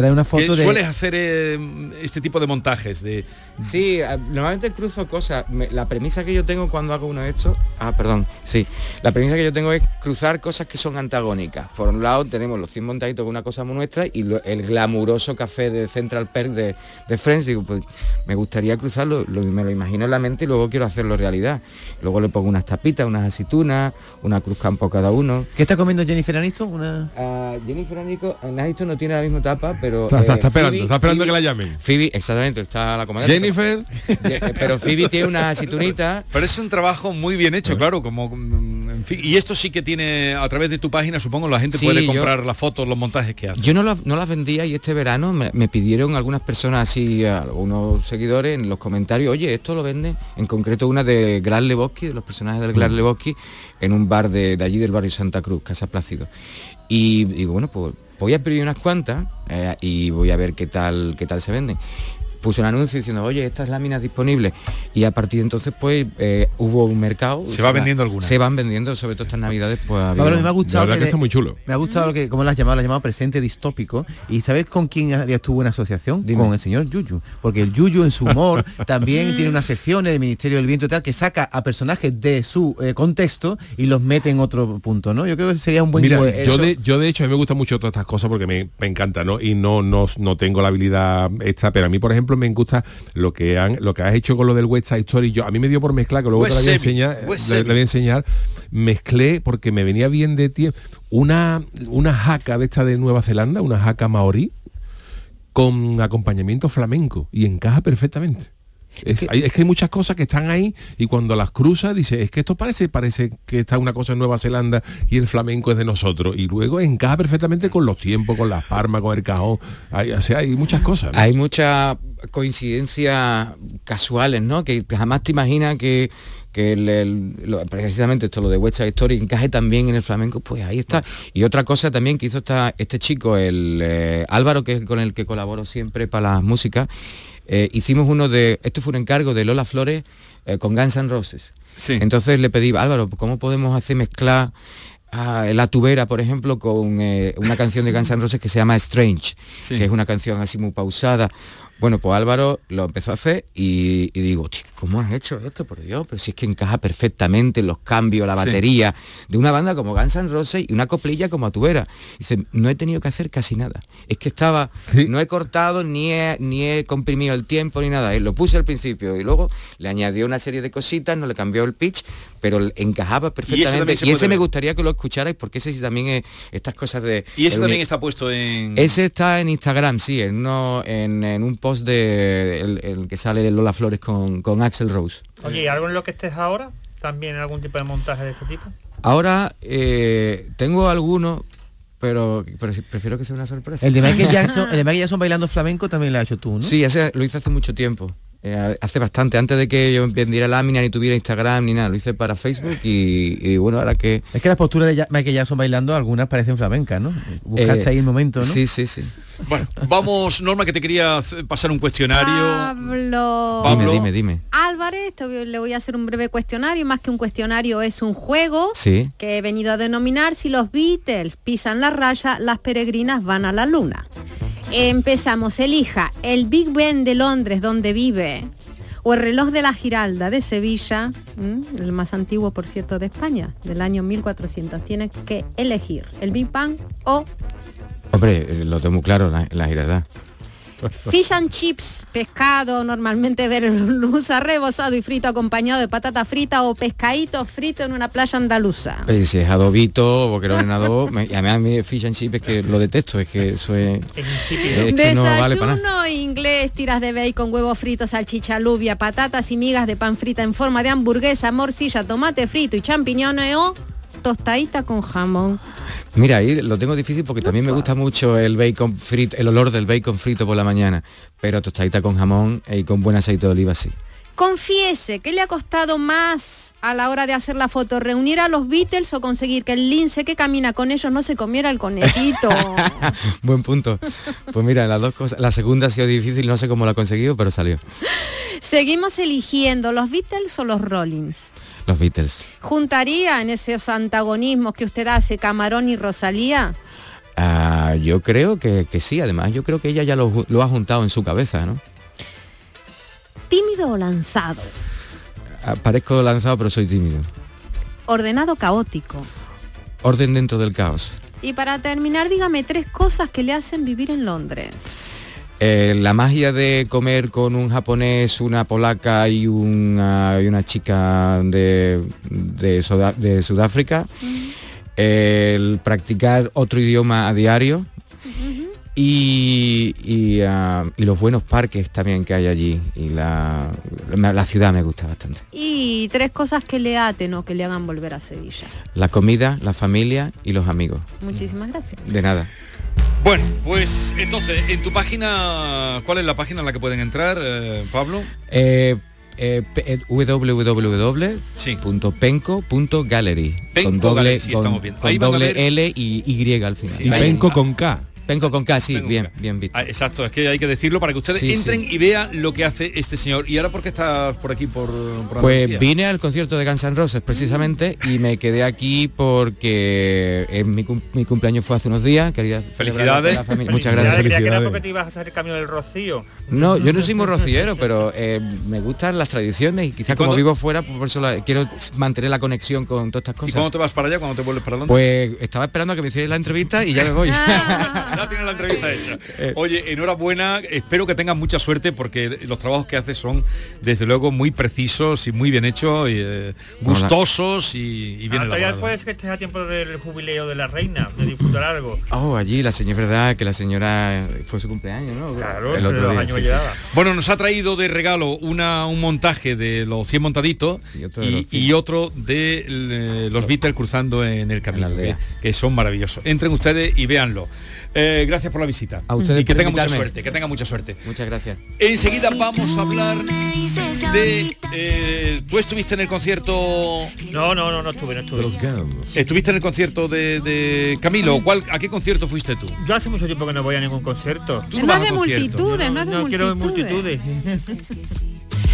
Trae una foto de... sueles hacer eh, este tipo de montajes de Sí, a- normalmente cruzo cosas. Me- la premisa que yo tengo cuando hago uno de estos, ah, perdón, sí, la premisa que yo tengo es cruzar cosas que son antagónicas. Por un lado tenemos los 100 montaditos con una cosa muy nuestra y lo- el glamuroso café de Central Perk de, de Friends. Digo, pues me gustaría cruzarlo, lo- me lo imagino en la mente y luego quiero hacerlo realidad. Luego le pongo unas tapitas, unas aceitunas, una cruz campo cada uno. ¿Qué está comiendo Jennifer Aniston? Una... Ah, Jennifer Aniston, Aniston no tiene la misma tapa, pero... Está- está- está esperando, Phoebe- está esperando Phoebe- que la llamen. Phoebe, exactamente, está la comandante. Jennifer. Ye- Pero Phoebe tiene una aceitunitas. Pero es un trabajo muy bien hecho, claro, como mm, en fin, y esto sí que tiene a través de tu página, supongo la gente Sí, puede yo- comprar las fotos, los montajes que hace. Yo no, lo- no las vendía y este verano me, me pidieron algunas personas así, algunos seguidores en los comentarios, oye, esto lo vende, en concreto una de Gran Lebowski, de los personajes del Gran Lebowski, en un bar de, de allí del barrio Santa Cruz, Casa Plácido. Y digo, bueno, pues voy a pedir unas cuantas eh, y voy a ver qué tal, qué tal se venden. Puse un anuncio diciendo, oye, estas láminas disponibles. Y a partir de entonces, pues, eh, hubo un mercado. Se va vendiendo alguna. Se van vendiendo, sobre todo estas navidades, pues ha habido- Pablo, me ha gustado verdad que le- está muy chulo. Me ha gustado lo que, como lo has llamado, lo has llamado presente distópico. ¿Y sabes con quién harías tú buena asociación? Dime. Con el señor Yuyu. Porque el Yuyu en su humor también tiene unas secciones del Ministerio del Viento y tal que saca a personajes de su eh, contexto y los mete en otro punto, ¿no? Yo creo que sería un buen Mira, yo de, yo de hecho a mí me gustan mucho todas estas cosas porque me, me encanta, ¿no? Y no, no, no tengo la habilidad esta, pero a mí, por ejemplo, me gusta lo que han, lo que has hecho con lo del West Side Story. Yo, a mí me dio por mezclar, que luego te la voy a enseñar, Semi. voy a enseñar, mezclé porque me venía bien de tiempo una, una jaca de esta de Nueva Zelanda, una jaca maorí, con acompañamiento flamenco y encaja perfectamente. Es, hay, es que hay muchas cosas que están ahí y cuando las cruzas dice es que esto parece parece que está una cosa en Nueva Zelanda y el flamenco es de nosotros y luego encaja perfectamente con los tiempos con las palmas con el cajón hay, o sea, hay muchas cosas ¿no? Hay muchas coincidencias casuales, ¿no? Que jamás te imaginas que, que el- el- lo- precisamente esto, lo de West Side Story, encaje también en el flamenco, pues ahí está. Y otra cosa también que hizo esta- este chico, el eh, Álvaro, que es con el que colaboro siempre para las músicas, eh, hicimos uno de, esto fue un encargo de Lola Flores eh, con Guns N' Roses. Entonces le pedí, Álvaro, ¿cómo podemos hacer mezclar a la tubera, por ejemplo, con eh, una canción de Guns N' Roses que se llama Strange, Sí. que es una canción así muy pausada. Bueno, pues Álvaro lo empezó a hacer y, y digo, "Tío, ¿cómo has hecho esto? Por Dios, pero si es que encaja perfectamente los cambios, la Sí. batería de una banda como Guns N' Roses y una coplilla como a tubera. Dice, no he tenido que hacer casi nada. Es que estaba, no he cortado ni he, ni he comprimido el tiempo ni nada. Lo puse al principio y luego le añadió una serie de cositas, no le cambió el pitch, pero encajaba perfectamente. Y ese, me gustaría que lo escucharais porque ese sí también es estas cosas de... Y ese también está puesto en... ese está en Instagram, sí, en, uno- en, en un post post de el, el que sale Lola Flores con, con Axel Rose. Oye, ¿y algo en lo que estés ahora? ¿También algún tipo de montaje de este tipo? Ahora eh, tengo algunos, pero, pero prefiero que sea una sorpresa. El de Michael Jackson, el de Michael Jackson bailando flamenco también lo has hecho tú, ¿no? Sí, ese lo hice hace mucho tiempo. Eh, hace bastante, antes de que yo vendiera lámina ni tuviera Instagram ni nada, lo hice para Facebook y, y bueno, ahora que... Es que las posturas de Michael Jackson bailando, algunas parecen flamencas, ¿no? Buscaste Eh, ahí el momento, ¿no? Sí, sí, sí. Bueno, vamos, Norma, que te quería pasar un cuestionario. Pablo. Pablo. Dime, dime, dime. Álvarez, te voy- le voy a hacer un breve cuestionario, más que un cuestionario es un juego Sí. que he venido a denominar si los Beatles pisan la raya, las peregrinas van a la luna. Empezamos, elija el Big Ben de Londres donde vive o el reloj de la Giralda de Sevilla, el más antiguo por cierto de España, del año 1400. Tiene que elegir el Big Bang o Hombre, eh, lo tengo claro, la, girardá. Fish and chips, pescado, normalmente merluza rebozado y frito acompañado de patata frita o pescadito frito en una playa andaluza. Eh, si es adobito, boquerón en adobo, me- y además a mí fish and chip es que lo detesto, es que eso es... es que no vale para nada. Desayuno inglés, tiras de bacon, huevos fritos, salchicha, alubia, patatas y migas de pan frita en forma de hamburguesa, morcilla, tomate frito y champiñones o tostadita con jamón. Mira, ahí lo tengo difícil porque también me gusta mucho el bacon frito, el olor del bacon frito por la mañana, pero tostadita con jamón y con buen aceite de oliva sí. Confiese, ¿qué le ha costado más a la hora de hacer la foto? ¿Reunir a los Beatles o conseguir que el lince que camina con ellos no se comiera el conejito? Buen punto. Pues mira, las dos cosas. La segunda ha sido difícil, no sé cómo lo ha conseguido, pero salió. Seguimos eligiendo los Beatles o los Rollins. Los Beatles. ¿Juntaría en esos antagonismos que usted hace Camarón y Rosalía? Ah, yo creo que, que sí, además yo creo que ella ya lo, ha juntado en su cabeza, ¿no? ¿Tímido o lanzado? Ah, Parezco lanzado, pero soy tímido. Ordenado caótico. Orden dentro del caos. Y para terminar, dígame tres cosas que le hacen vivir en Londres. Eh, la magia de comer con un japonés, una polaca y una, y una chica de, de, Suda- de Sudáfrica. El practicar otro idioma a diario. Y, y, ah, y los buenos parques también que hay allí. Y la, la- la ciudad me gusta bastante. Y tres cosas que le aten o que le hagan volver a Sevilla. La comida, la familia y los amigos. Muchísimas gracias. De nada. Bueno, pues entonces, en tu página, ¿cuál es la página en la que pueden entrar, eh, Pablo? Eh, eh, eh, www.penco.gallery con doble, sí, con, con doble ver- L y Y al final. Sí. Y Penco con K. Penco con K, sí, Penco bien, K. bien visto. Ah, exacto, es que hay que decirlo para que ustedes Sí, entren sí. y vean lo que hace este señor. ¿Y ahora por qué estás por aquí, por, por Pues Andalucía? vine al concierto de Guns N' Roses precisamente y me quedé aquí porque mi, cum- mi cumpleaños fue hace unos días. Quería Felicidades. con la familia. Muchas gracias. Creía que era felicidades. porque te ibas a hacer el camino del rocío. No, yo no soy muy rociero, pero eh, me gustan las tradiciones y quizás como vivo fuera, pues por eso la- quiero mantener la conexión con todas estas ¿Y cosas. cuándo te vas para allá? ¿Cuándo te vuelves para Londres? Pues estaba esperando a que me hicierais la entrevista y ya me voy. ya tienes la entrevista hecha. Oye, enhorabuena, espero que tengas mucha suerte porque los trabajos que haces son desde luego muy precisos y muy bien hechos, y, eh, gustosos y, y bien Ah, elaborados. puede ser que estés a tiempo del jubileo de la reina, de disfrutar algo. Oh, allí la señora, es verdad que la señora fue su cumpleaños, ¿no? Claro, el otro día. años sí, sí. llevaba. Bueno, nos ha traído de regalo una, un montaje de los 100 montaditos y otro de los y otro de eh, los Beatles cruzando en el camino, que, que son maravillosos. Entren ustedes y véanlo. Eh, gracias por la visita. A ustedes y que por tengan mucha suerte, que tengan mucha suerte. Muchas gracias. Enseguida vamos a hablar de... eh, ¿Tú estuviste en el concierto... No, no, no, no estuve, no estuve. ¿Estuviste en el concierto de, de Camilo? ¿Cuál, ¿A qué concierto fuiste tú? Yo hace mucho tiempo que no voy a ningún concierto. Tú no vas a conciertos. multitudes, no es de no quiero multitudes.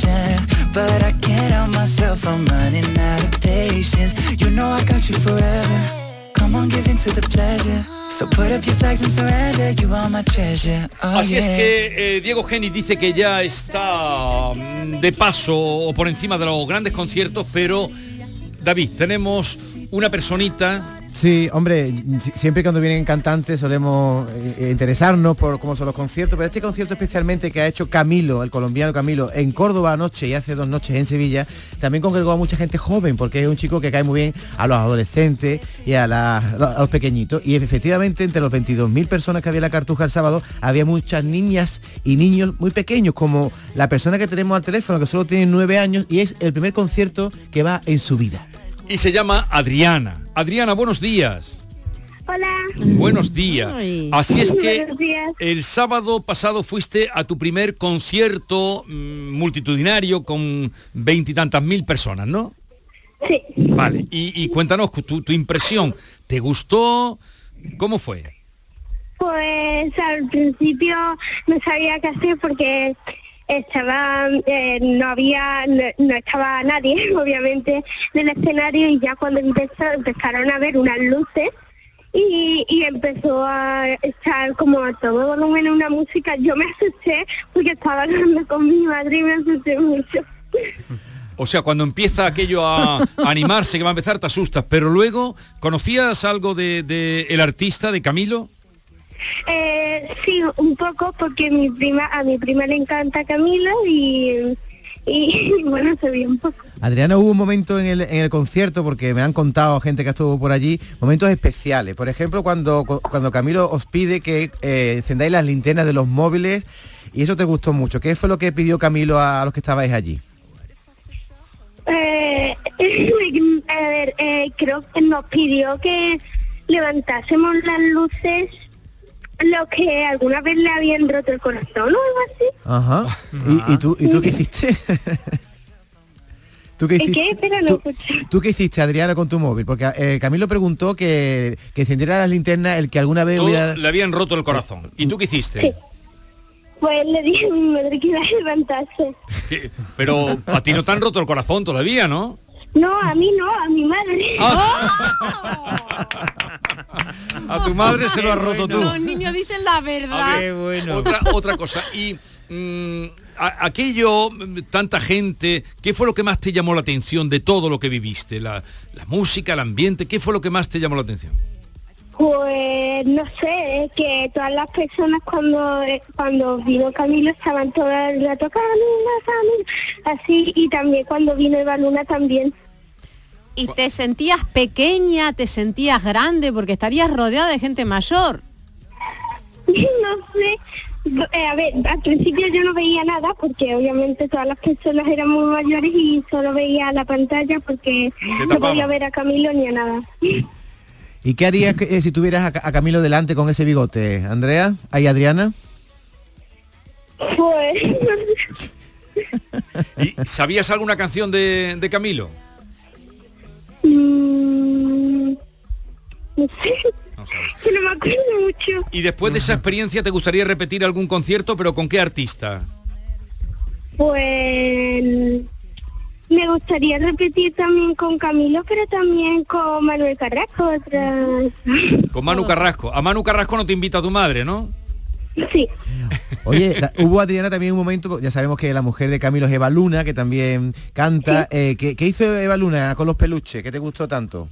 Conversation. But I can't help myself, I'm running out of patience. You know I got you forever. Come on, give in to the pleasure. So put up your flags and surrender, you are my treasure. Oh, Así es yeah. que eh, Diego Geni dice que ya está mm, de paso o por encima de los grandes conciertos, pero David, tenemos una personita Sí, hombre, si- siempre cuando vienen cantantes solemos eh, interesarnos por cómo son los conciertos, pero este concierto especialmente que ha hecho Camilo, el colombiano Camilo, en Córdoba anoche y hace dos noches en Sevilla, también congregó a mucha gente joven, porque es un chico que cae muy bien a los adolescentes y a, la- a los pequeñitos. Y efectivamente, entre los 22.000 personas que había en la Cartuja el sábado, había muchas niñas y niños muy pequeños, como la persona que tenemos al teléfono, que solo tiene nueve años, y es el primer concierto que va en su vida. y se llama Adriana. Adriana, buenos días. Hola. Buenos días. Así es que el sábado pasado fuiste a tu primer concierto mm, multitudinario con veintitantas mil personas, ¿no? Sí. Vale, y, y cuéntanos tu, tu impresión. ¿Te gustó? ¿Cómo fue? Pues al principio no sabía qué hacer porque estaba eh, no había no, no estaba nadie obviamente en el escenario y ya cuando empezó empezaron a ver unas luces y, y empezó a estar como a todo volumen una música yo me asusté porque estaba hablando con mi madre y me asusté mucho O sea, cuando empieza aquello a, a animarse, que va a empezar, te asustas. Pero luego, ¿conocías algo de, de el artista, de Camilo? Eh, sí, un poco porque mi prima a mi prima le encanta Camilo y, y, bueno, se vio un poco. Adriana, hubo un momento en el, en el concierto, porque me han contado gente que estuvo por allí, momentos especiales. Por ejemplo, cuando, cuando Camilo os pide que eh, encendáis las linternas de los móviles, y eso te gustó mucho. ¿Qué fue lo que pidió Camilo a, los que estabais allí? Eh, a ver, eh, creo que nos pidió que levantásemos las luces lo que alguna vez le habían roto el corazón o algo así. Ajá. ¿Y, y tú, ¿Y tú qué hiciste? ¿Tú qué ¿En hiciste? qué? Espera, no escuché. ¿Tú qué hiciste, Adriana, con tu móvil? Porque eh, Camilo preguntó que, que encendiera las linternas el que alguna vez hubiera... le habían roto el corazón. ¿Y tú qué hiciste? Pues le dije a mi madre que iba a levantarse. ¿Qué? Pero a ti no te han roto el corazón todavía, ¿no? No, a mí no, a mi madre. A tu madre se lo has roto tú. Los niños dicen la verdad. Otra, otra cosa. Y mm, a- aquello, mm, tanta gente, ¿qué fue lo que más te llamó la atención de todo lo que viviste? La, la música, el ambiente, ¿qué fue lo que más te llamó la atención? Pues no sé, es que todas las personas cuando eh, cuando vino Camilo estaban todas el rato Camilo, Camilo, así y también cuando vino Eva Luna también. Y te sentías pequeña, te sentías grande, porque estarías rodeada de gente mayor. No sé, eh, a ver, al principio yo no veía nada porque obviamente todas las personas eran muy mayores y solo veía la pantalla porque no podía ver a Camilo ni a nada. ¿Y qué harías que- eh, si tuvieras a, Ca- a Camilo delante con ese bigote? ¿Andrea? ¿Ahí Adriana? Pues ¿Y sabías alguna canción de, de Camilo? Mm, no sé, que no me acuerdo mucho. Y después de esa experiencia, ¿te gustaría repetir algún concierto, pero con qué artista? Pues me gustaría repetir también con Camilo, pero también con Manuel Carrasco. Otra... Con Manu Carrasco. A Manu Carrasco no te invita tu madre, ¿no? Sí. Oye, la- hubo Adriana también un momento, ya sabemos que la mujer de Camilo es Eva Luna, que también canta. Eh, ¿qué, qué hizo Eva Luna con los peluches? ¿Qué te gustó tanto?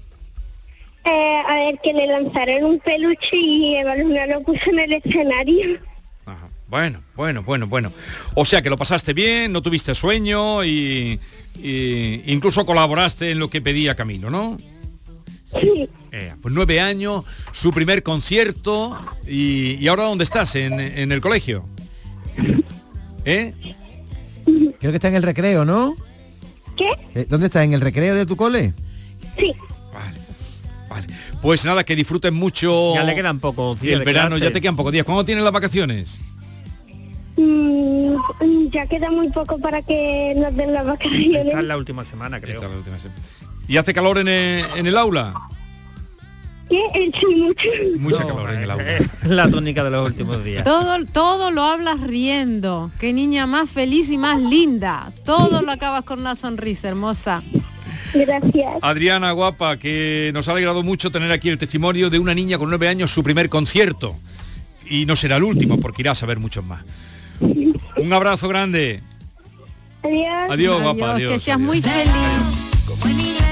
Eh, a ver, que le lanzaron un peluche y Eva Luna lo puso en el escenario. Bueno, bueno, bueno, bueno. O sea que lo pasaste bien, no tuviste sueño y, y incluso colaboraste en lo que pedía Camilo, ¿no? Sí. Eh, pues nueve años, su primer concierto y, y ahora dónde estás, en, en el colegio. ¿Eh? Creo que está en el recreo, ¿no? ¿Qué? Eh, ¿Dónde está? ¿En el recreo de tu cole? Sí. Pues nada, que disfruten mucho. Ya le quedan pocos días El verano clase. ya te quedan pocos días. ¿Cuándo tienen las vacaciones? Mm, ya queda muy poco para que nos den las vacaciones. Esta es la última semana, creo. ¿Y hace calor en el, en el aula? ¿Qué? Eh, sí, mucho. Mucha calor en el aula. la tónica de los últimos días. Todo, todo lo hablas riendo. Qué niña más feliz y más linda. Todo lo acabas con una sonrisa hermosa. Gracias. Adriana, guapa, que nos ha alegrado mucho tener aquí el testimonio de una niña con nueve años, su primer concierto. Y no será el último, porque irás a ver muchos más. Un abrazo grande. Adiós. Adiós, guapa. Adiós, que seas adiós. muy feliz.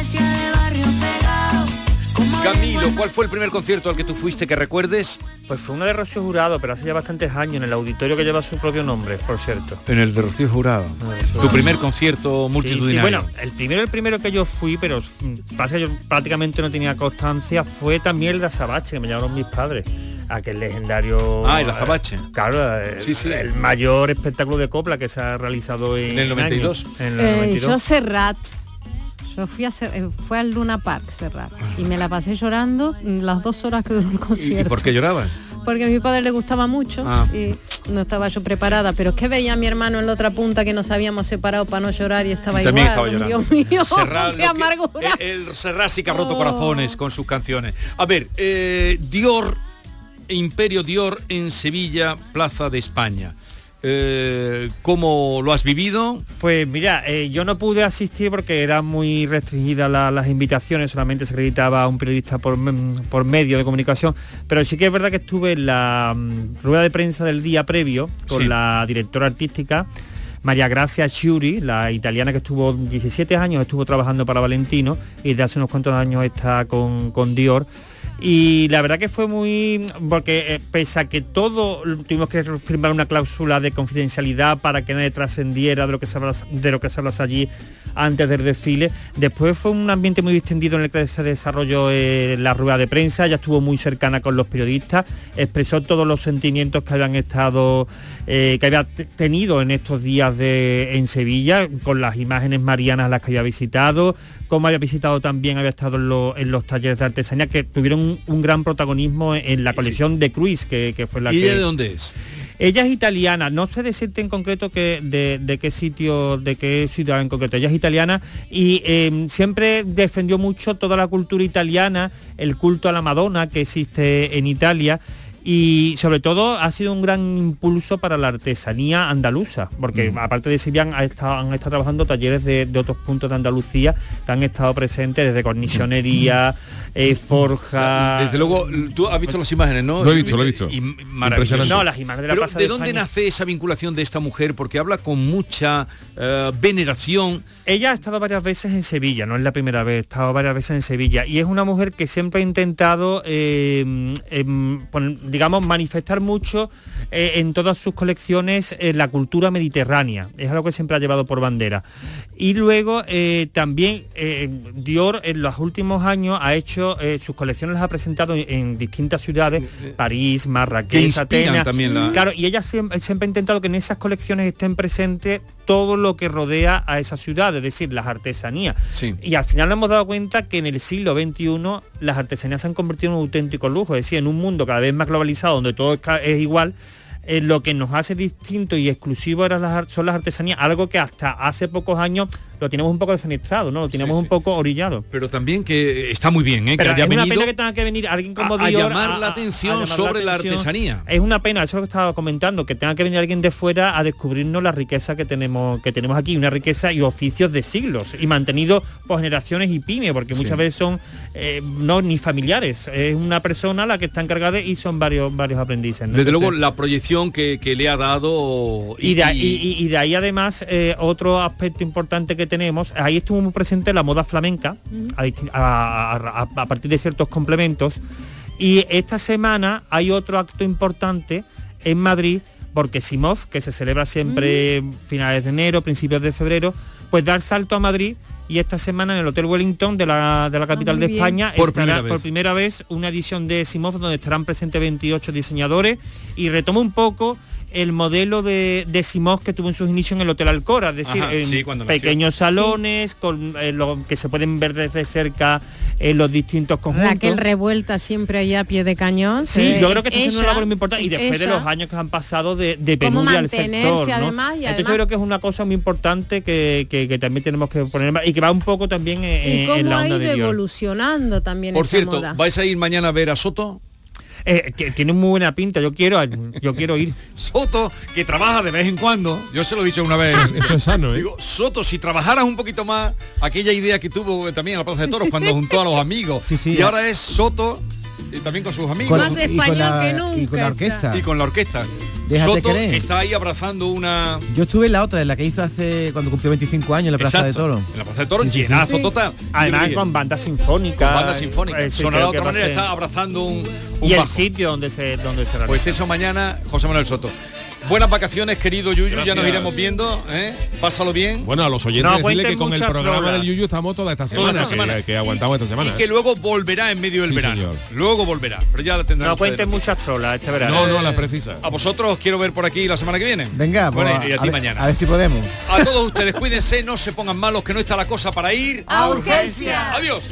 Camilo, ¿cuál fue el primer concierto al que tú fuiste que recuerdes? Pues fue uno de Rocío Jurado, pero hace ya bastantes años, en el auditorio que lleva su propio nombre, por cierto. En el de Rocío Jurado. Tu primer concierto Sí, multitudinario. sí, bueno, el primero, el primero que yo fui, pero mm, pasa yo prácticamente no tenía constancia, fue también el de Azabache, que me llamaron mis padres. Aquel legendario... Ah, el Azabache. eh, Claro, el, el mayor espectáculo de copla que se ha realizado en, En el 92. años. En el Eh, 92. yo Serrat. Yo fui a eh, fue al Luna Park Serrat y me la pasé llorando las dos horas que duró el ¿Y concierto. por qué llorabas? Porque a mi padre le gustaba mucho Ah. y no estaba yo preparada, pero es que veía a mi hermano en la otra punta que nos habíamos separado para no llorar y estaba Y también igual. estaba llorando. Dios mío, Serrat, qué amargura. el, el Serrat sí que ha roto Oh. corazones con sus canciones. A ver, eh, Dior, Imperio Dior en Sevilla, Plaza de España. Eh, ¿Cómo lo has vivido? Pues mira, eh, yo no pude asistir porque eran muy restringidas la- las invitaciones, solamente se acreditaba a un periodista por, mm, por medio de comunicación, pero sí que es verdad que estuve en la mm, rueda de prensa del día previo con Sí. la directora artística. María Gracia Chiuri, la italiana que estuvo 17 años, estuvo trabajando para Valentino y de hace unos cuantos años está con, con Dior. Y la verdad que fue muy... porque eh, pese a que todo tuvimos que firmar una cláusula de confidencialidad para que nadie trascendiera de lo que se hablas, de lo que se hablase allí antes del desfile, después fue un ambiente muy distendido en el que se desarrolló eh, la rueda de prensa, ella estuvo muy cercana con los periodistas, expresó todos los sentimientos que habían estado, eh, que había tenido en estos días de, en Sevilla, con las imágenes marianas a las que había visitado, como había visitado también, había estado en, lo- en los talleres de artesanía, que tuvieron un, un gran protagonismo en la colección de Cruise, que, que fue la ¿Y que... ella de dónde es? Ella es italiana, no sé decirte en concreto que, de, de qué sitio, de qué ciudad en concreto. Ella es italiana y eh, siempre defendió mucho toda la cultura italiana, el culto a la Madonna que existe en Italia. Y sobre todo ha sido un gran impulso para la artesanía andaluza, porque aparte de Sevilla han estado, han estado trabajando talleres de, de otros puntos de Andalucía que han estado presentes desde cornichonería, eh, forja... Desde luego, tú has visto las imágenes, ¿no? Lo he visto, lo he visto. Y maravilloso. Impresionante. No, las imágenes de la Pero, Plaza ¿de de dónde España. nace esa vinculación de esta mujer? Porque habla con mucha eh, veneración. Ella ha estado varias veces en Sevilla, no es la primera vez, ha estado varias veces en Sevilla y es una mujer que siempre ha intentado, eh, em, pon- digamos, manifestar mucho eh, en todas sus colecciones eh, la cultura mediterránea, es algo que siempre ha llevado por bandera. Y luego eh, también Dior en los últimos años ha hecho, sus colecciones las ha presentado en, en distintas ciudades, París, Marrakech, Atenas. también la- Claro, y ella siempre, siempre ha intentado que en esas colecciones estén presentes todo lo que rodea a esa ciudad, es decir, las artesanías. Y al final nos hemos dado cuenta que en el siglo XXI las artesanías se han convertido en un auténtico lujo, es decir, en un mundo cada vez más globalizado, donde todo es igual, eh, lo que nos hace distinto y exclusivo eran las son las artesanías, algo que hasta hace pocos años lo teníamos un poco defenestrado, ¿no? Lo teníamos un poco orillado. Pero también que está muy bien, ¿eh? Pero que haya es una pena que tenga que venir alguien como a- a Dior llamar la atención llamar sobre la atención. artesanía. Es una pena, eso que estaba comentando, que tenga que venir alguien de fuera a descubrirnos la riqueza que tenemos que tenemos aquí, una riqueza y oficios de siglos y mantenido por generaciones y pymes, porque Sí. muchas veces son eh, no ni familiares, es una persona la que está encargada y son varios varios aprendices. ¿no? Desde Entonces- luego la proyección que, que le ha dado y de, ahí- y- y de ahí además eh, otro aspecto importante que tenemos, ahí estuvo muy presente la moda flamenca, a, disti- a- a- a- a partir de ciertos complementos. Y esta semana hay otro acto importante en Madrid, porque Simov, que se celebra siempre finales de enero, principios de febrero, pues da el salto a Madrid y esta semana en el Hotel Wellington de la, de la capital muy de. España Por estará primera por primera vez una edición de Simov donde estarán presentes 28 diseñadores y retoma un poco el modelo de, de Simov que tuvo en sus inicios en el Hotel Alcora, es decir, Ajá, en sí, pequeños salones con eh, lo que se pueden ver desde cerca en los distintos conjuntos. Raquel Revuelta siempre ahí a pie de cañón. Sí, Eh, yo creo que es esta es una labor muy importante y es después de ella. los años que han pasado de, de penuria al sector. ¿no? además, y Entonces además- yo creo que es una cosa muy importante que, que- que también tenemos que poner en- y que va un poco también en, Y en cómo la ha onda ido de Dior. evolucionando también Por esa cierto, moda. ¿vais a ir mañana a ver a Soto? Eh, que tiene muy buena pinta, yo quiero, yo quiero ir. Soto, que trabaja de vez en cuando, yo se lo he dicho una vez. Eso es sano, ¿eh? Digo, Soto, si trabajaras un poquito más, aquella idea que tuvo también en la Plaza de Toros cuando juntó a los amigos. sí, y ya. ahora es Soto y también con sus amigos. Con- Más y con español la- que nunca y con la orquesta. Y con la orquesta. Déjate Soto querer. está ahí abrazando una... Yo estuve en la otra, en la que hizo hace cuando cumplió 25 años en la Plaza de Toro. En la Plaza de Toros, Sí, llenazo Sí. total. Además Yo con banda sinfónica. Con banda sinfónica. Eh, de creo que otra manera, está abrazando un, un Y el sitio donde se donde se Pues eso mañana, José Manuel Soto. Buenas vacaciones, querido Yuyu, ya nos iremos viendo, ¿eh? Pásalo bien. Bueno, a los oyentes No decirle cuenten que con el programa trolas. del Yuyu estamos toda esta Toda semana, esta semana. Que, que aguantamos esta semana. Y que luego volverá en medio del Sí, verano. señor. Luego volverá, pero ya la tendrán No cuenten muchas trolas este verano. No, no, la precisa. A vosotros os quiero ver por aquí la semana que viene. Venga, pues, Bueno, y a, ti ver- mañana. A ver si podemos. A todos ustedes, cuídense, no se pongan malos, que no está la cosa para ir. A urgencia. Adiós.